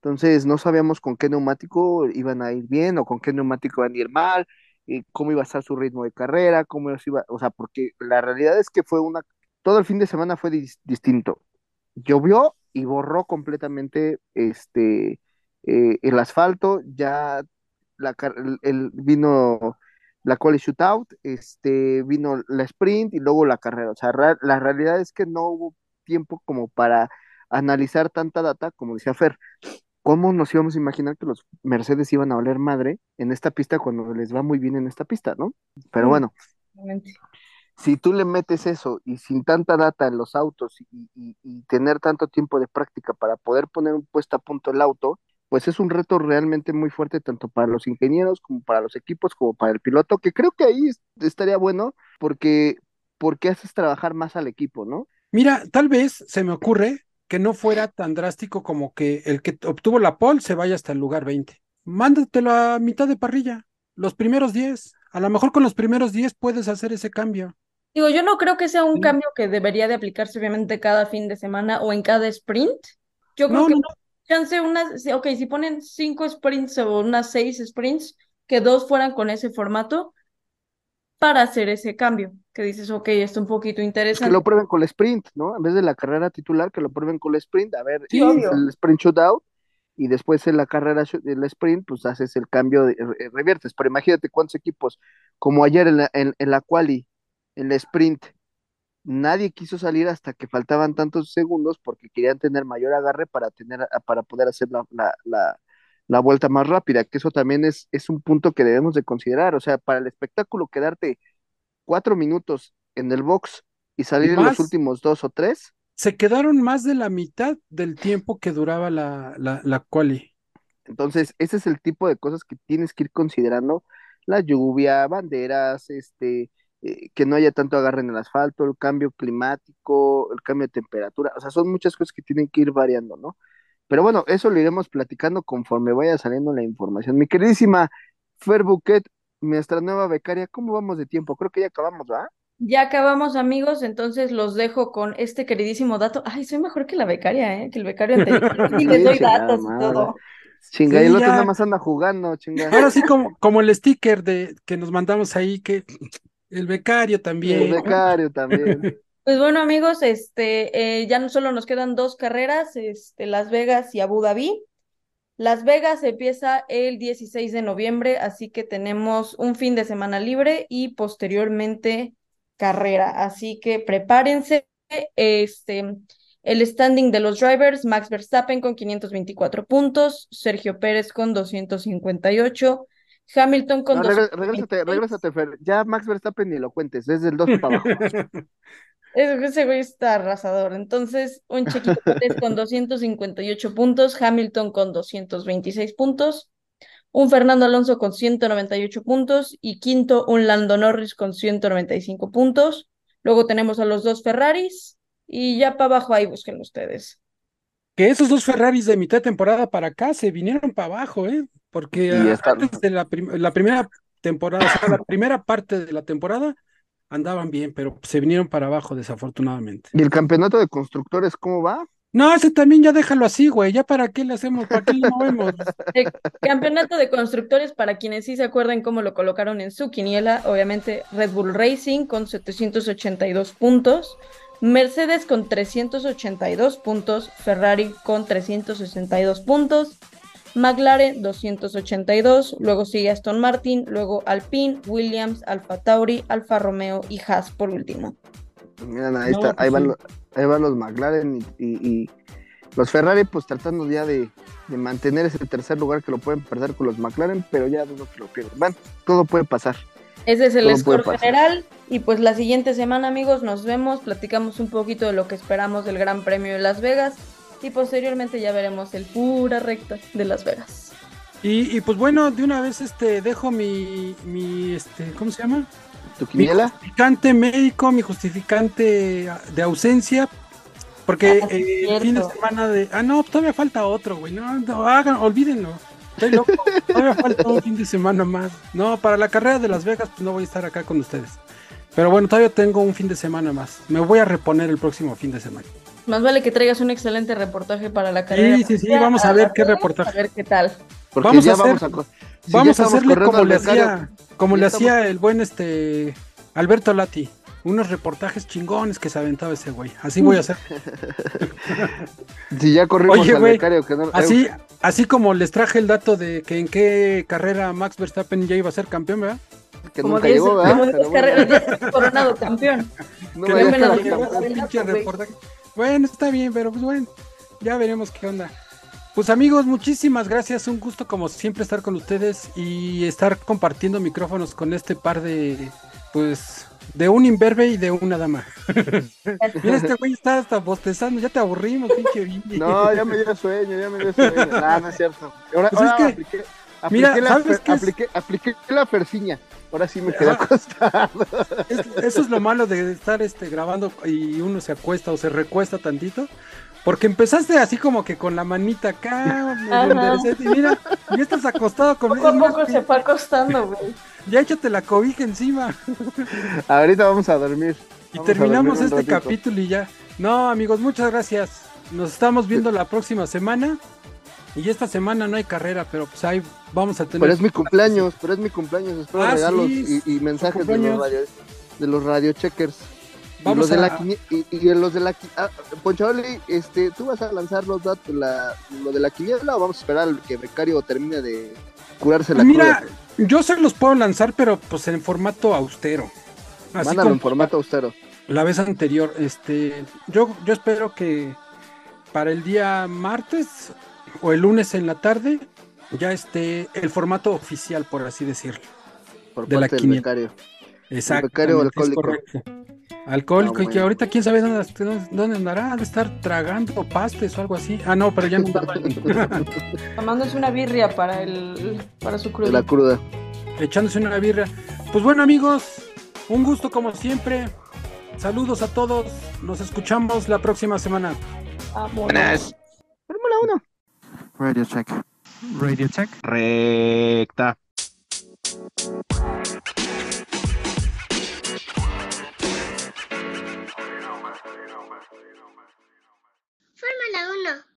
Entonces no sabíamos con qué neumático iban a ir bien o con qué neumático iban a ir mal, eh, cómo iba a estar su ritmo de carrera, cómo iba, o sea, porque la realidad es que fue una, todo el fin de semana fue dis- distinto. Llovió y borró completamente este eh, el asfalto, ya la, el, el- vino la quali shootout, este, vino la sprint y luego la carrera. O sea, la realidad es que no hubo tiempo como para analizar tanta data, como decía Fer. ¿Cómo nos íbamos a imaginar que los Mercedes iban a valer madre en esta pista cuando les va muy bien en esta pista, ¿no? Pero bueno, si tú le metes eso y sin tanta data en los autos y, y- y tener tanto tiempo de práctica para poder poner un puesto a punto el auto, pues es un reto realmente muy fuerte tanto para los ingenieros como para los equipos como para el piloto, que creo que ahí es- estaría bueno porque, porque haces trabajar más al equipo, ¿no? Mira, tal vez se me ocurre que no fuera tan drástico como que el que obtuvo la pole se vaya hasta el lugar 20. Mándatelo a mitad de parrilla, los primeros 10. A lo mejor con los primeros 10 puedes hacer ese cambio. Digo, yo no creo que sea un Sí. cambio que debería de aplicarse obviamente cada fin de semana o en cada sprint. Yo creo No, que no, chance unas, ok, si ponen cinco sprints o unas seis sprints, que dos fueran con ese formato para hacer ese cambio, que dices, ok, está un poquito Pues que interesante. lo prueben con el sprint, ¿no? En vez de la carrera titular, que lo prueben con el sprint. A ver, Sí, el sprint shootout y después en la carrera, shoot- el sprint, pues haces el cambio, de, re- reviertes. Pero imagínate cuántos equipos, como ayer en la, en, en la quali, en la sprint, nadie quiso salir hasta que faltaban tantos segundos porque querían tener mayor agarre para tener, para poder hacer la, la, la, la vuelta más rápida, que eso también es, es un punto que debemos de considerar. O sea, para el espectáculo, quedarte cuatro minutos en el box y salir en los últimos dos o tres, Se quedaron más de la mitad del tiempo que duraba la, la, la quali. Entonces, ese es el tipo de cosas que tienes que ir considerando, la lluvia, banderas, este, eh, que no haya tanto agarre en el asfalto, el cambio climático, el cambio de temperatura, o sea, son muchas cosas que tienen que ir variando, ¿no? Pero bueno, eso lo iremos platicando conforme vaya saliendo la información. Mi queridísima Fer Bouquet, nuestra nueva becaria, ¿cómo vamos de tiempo? Creo que ya acabamos, ¿va? Ya acabamos, amigos, entonces los dejo con este queridísimo dato. Ay, soy mejor que la becaria, ¿eh? Que el becario anterior. Y les Sí, doy datos y todo. Chinga, Sí, y el otro ya. nada más anda jugando, chinga. Ahora sí, como, como el sticker de que nos mandamos ahí, que el becario El también. becario también. Pues bueno, amigos, este, eh, ya no solo nos quedan dos carreras, este, Las Vegas y Abu Dhabi. Las Vegas empieza el 16 de noviembre, así que tenemos un fin de semana libre y posteriormente carrera. Así que prepárense. Este, el standing de los drivers, Max Verstappen con 524 puntos, Sergio Pérez con 258, Hamilton con No, 226. regrésate, regrésate, Fer. Ya Max Verstappen ni lo cuentes, desde el 2 para abajo. Ese, ese güey está arrasador. Entonces, un Chequito Pérez con 258 puntos, Hamilton con 226 puntos, un Fernando Alonso con 198 puntos y quinto un Lando Norris con 195 puntos. Luego tenemos a los dos Ferraris y ya para abajo ahí busquen ustedes. Que esos dos Ferraris de mitad de temporada para acá se vinieron para abajo, ¿eh? Porque están- antes de la, prim- la primera temporada, o sea, la primera parte de la temporada andaban bien, pero se vinieron para abajo desafortunadamente. ¿Y el campeonato de constructores cómo va? No, ese también ya déjalo así, güey. Ya para qué le hacemos, para qué le movemos. El campeonato de constructores, para quienes sí se acuerdan cómo lo colocaron en su quiniela, obviamente Red Bull Racing con 782 puntos, Mercedes con 382 puntos, Ferrari con 362 puntos, McLaren 282, luego sigue Aston Martin, luego Alpine, Williams, Alfa Tauri, Alfa Romeo y Haas por último. Miren, ahí No, está, pues ahí van, sí. los, ahí van los McLaren y, y- y los Ferrari, pues tratando ya de, de mantener ese tercer lugar que lo pueden perder con los McLaren, pero ya dudo que lo pierdan. Bueno, todo puede pasar. Ese es el Todo score general. Y pues la siguiente semana, amigos, nos vemos, platicamos un poquito de lo que esperamos del Gran Premio de Las Vegas. Y posteriormente ya veremos el pura recta de Las Vegas. Y, y pues bueno, de una vez este dejo mi, mi este, ¿cómo se llama? ¿Tu Mi justificante médico, mi justificante de ausencia, porque Ah, eh, el fin de semana de... Ah, no, todavía falta otro, güey. No, no, hagan, olvídenlo. Estoy loco. Todavía falta un fin de semana más. No, para la carrera de Las Vegas, pues no voy a estar acá con ustedes. Pero bueno, todavía tengo un fin de semana más. Me voy a reponer el próximo fin de semana. Más vale que traigas un excelente reportaje para la carrera. Sí, sí, sí, vamos a ver qué reportaje. A ver qué tal. Porque Vamos a hacer- vamos a, si Vamos a hacerle como le hacía, como le estamos- hacía el buen este Alberto Lati. Unos reportajes chingones que se aventaba ese güey. Así voy a hacer. Si ya corrimos Oye, al güey, becario, que no. Así, eh, así como les traje el dato de que en qué carrera Max Verstappen ya iba a ser campeón, ¿verdad? que como nunca 10 llegó, ¿verdad? como 10 Pero bueno, carreras, coronado campeón. no Que a me lo el pinche reportaje. Bueno, está bien, pero pues bueno, ya veremos qué onda. Pues amigos, muchísimas gracias, un gusto como siempre estar con ustedes y estar compartiendo micrófonos con este par de, pues, de un imberbe y de una dama. Mira, este güey está hasta bostezando, ya te aburrimos, pinche. No, ya me dio sueño, ya me dio sueño. No, no es cierto. Ahora, Pues es ahora que- apliqué, mira, la, ¿sabes apliqué, apliqué la ferciña. Ahora sí me quedé acostado. Es- eso es lo malo de estar este, grabando y uno se acuesta o se recuesta tantito. Porque empezaste así como que con la manita acá, y mira, ya estás acostado con Poco a poco se fue acostando, güey. ya échate la cobija encima. Ahorita vamos a dormir. Y Vamos terminamos dormir este ratito. capítulo y ya. No, amigos, muchas gracias. Nos estamos viendo la próxima semana. Y esta semana no hay carrera, pero pues ahí vamos a tener. Pero es mi cumpleaños, pero es mi cumpleaños. Espero Ah, regalos sí, y, y mensajes de los radio, de los radio checkers. Y Vamos los de a- la quini- y, y los de la ah, Ponchaoli, este, ¿tú vas a lanzar los datos, la, lo de la quiniela o vamos a esperar que Becario termine de curarse la Mira, cruda? yo se los puedo lanzar, pero pues en formato austero. Así Mándalo en formato austero. la vez anterior. Este, yo, yo espero que para el día martes o el lunes en la tarde ya esté el formato oficial, por así decirlo. Por de la parte del quiniela. becario. Exacto. becario alcohólico. Alcohólico, Ah, y que ahorita quién sabe dónde, dónde- andará, ha de estar tragando pastes o algo así. Ah, no, pero ya no andaba Tomándose una birria para el para su De la cruda. echándose una birra. Pues bueno, amigos, un gusto como siempre. Saludos a todos. Nos escuchamos la próxima semana. Vámonos. Fórmula 1. Radio check. Radio Tech. Recta. Fórmula 1.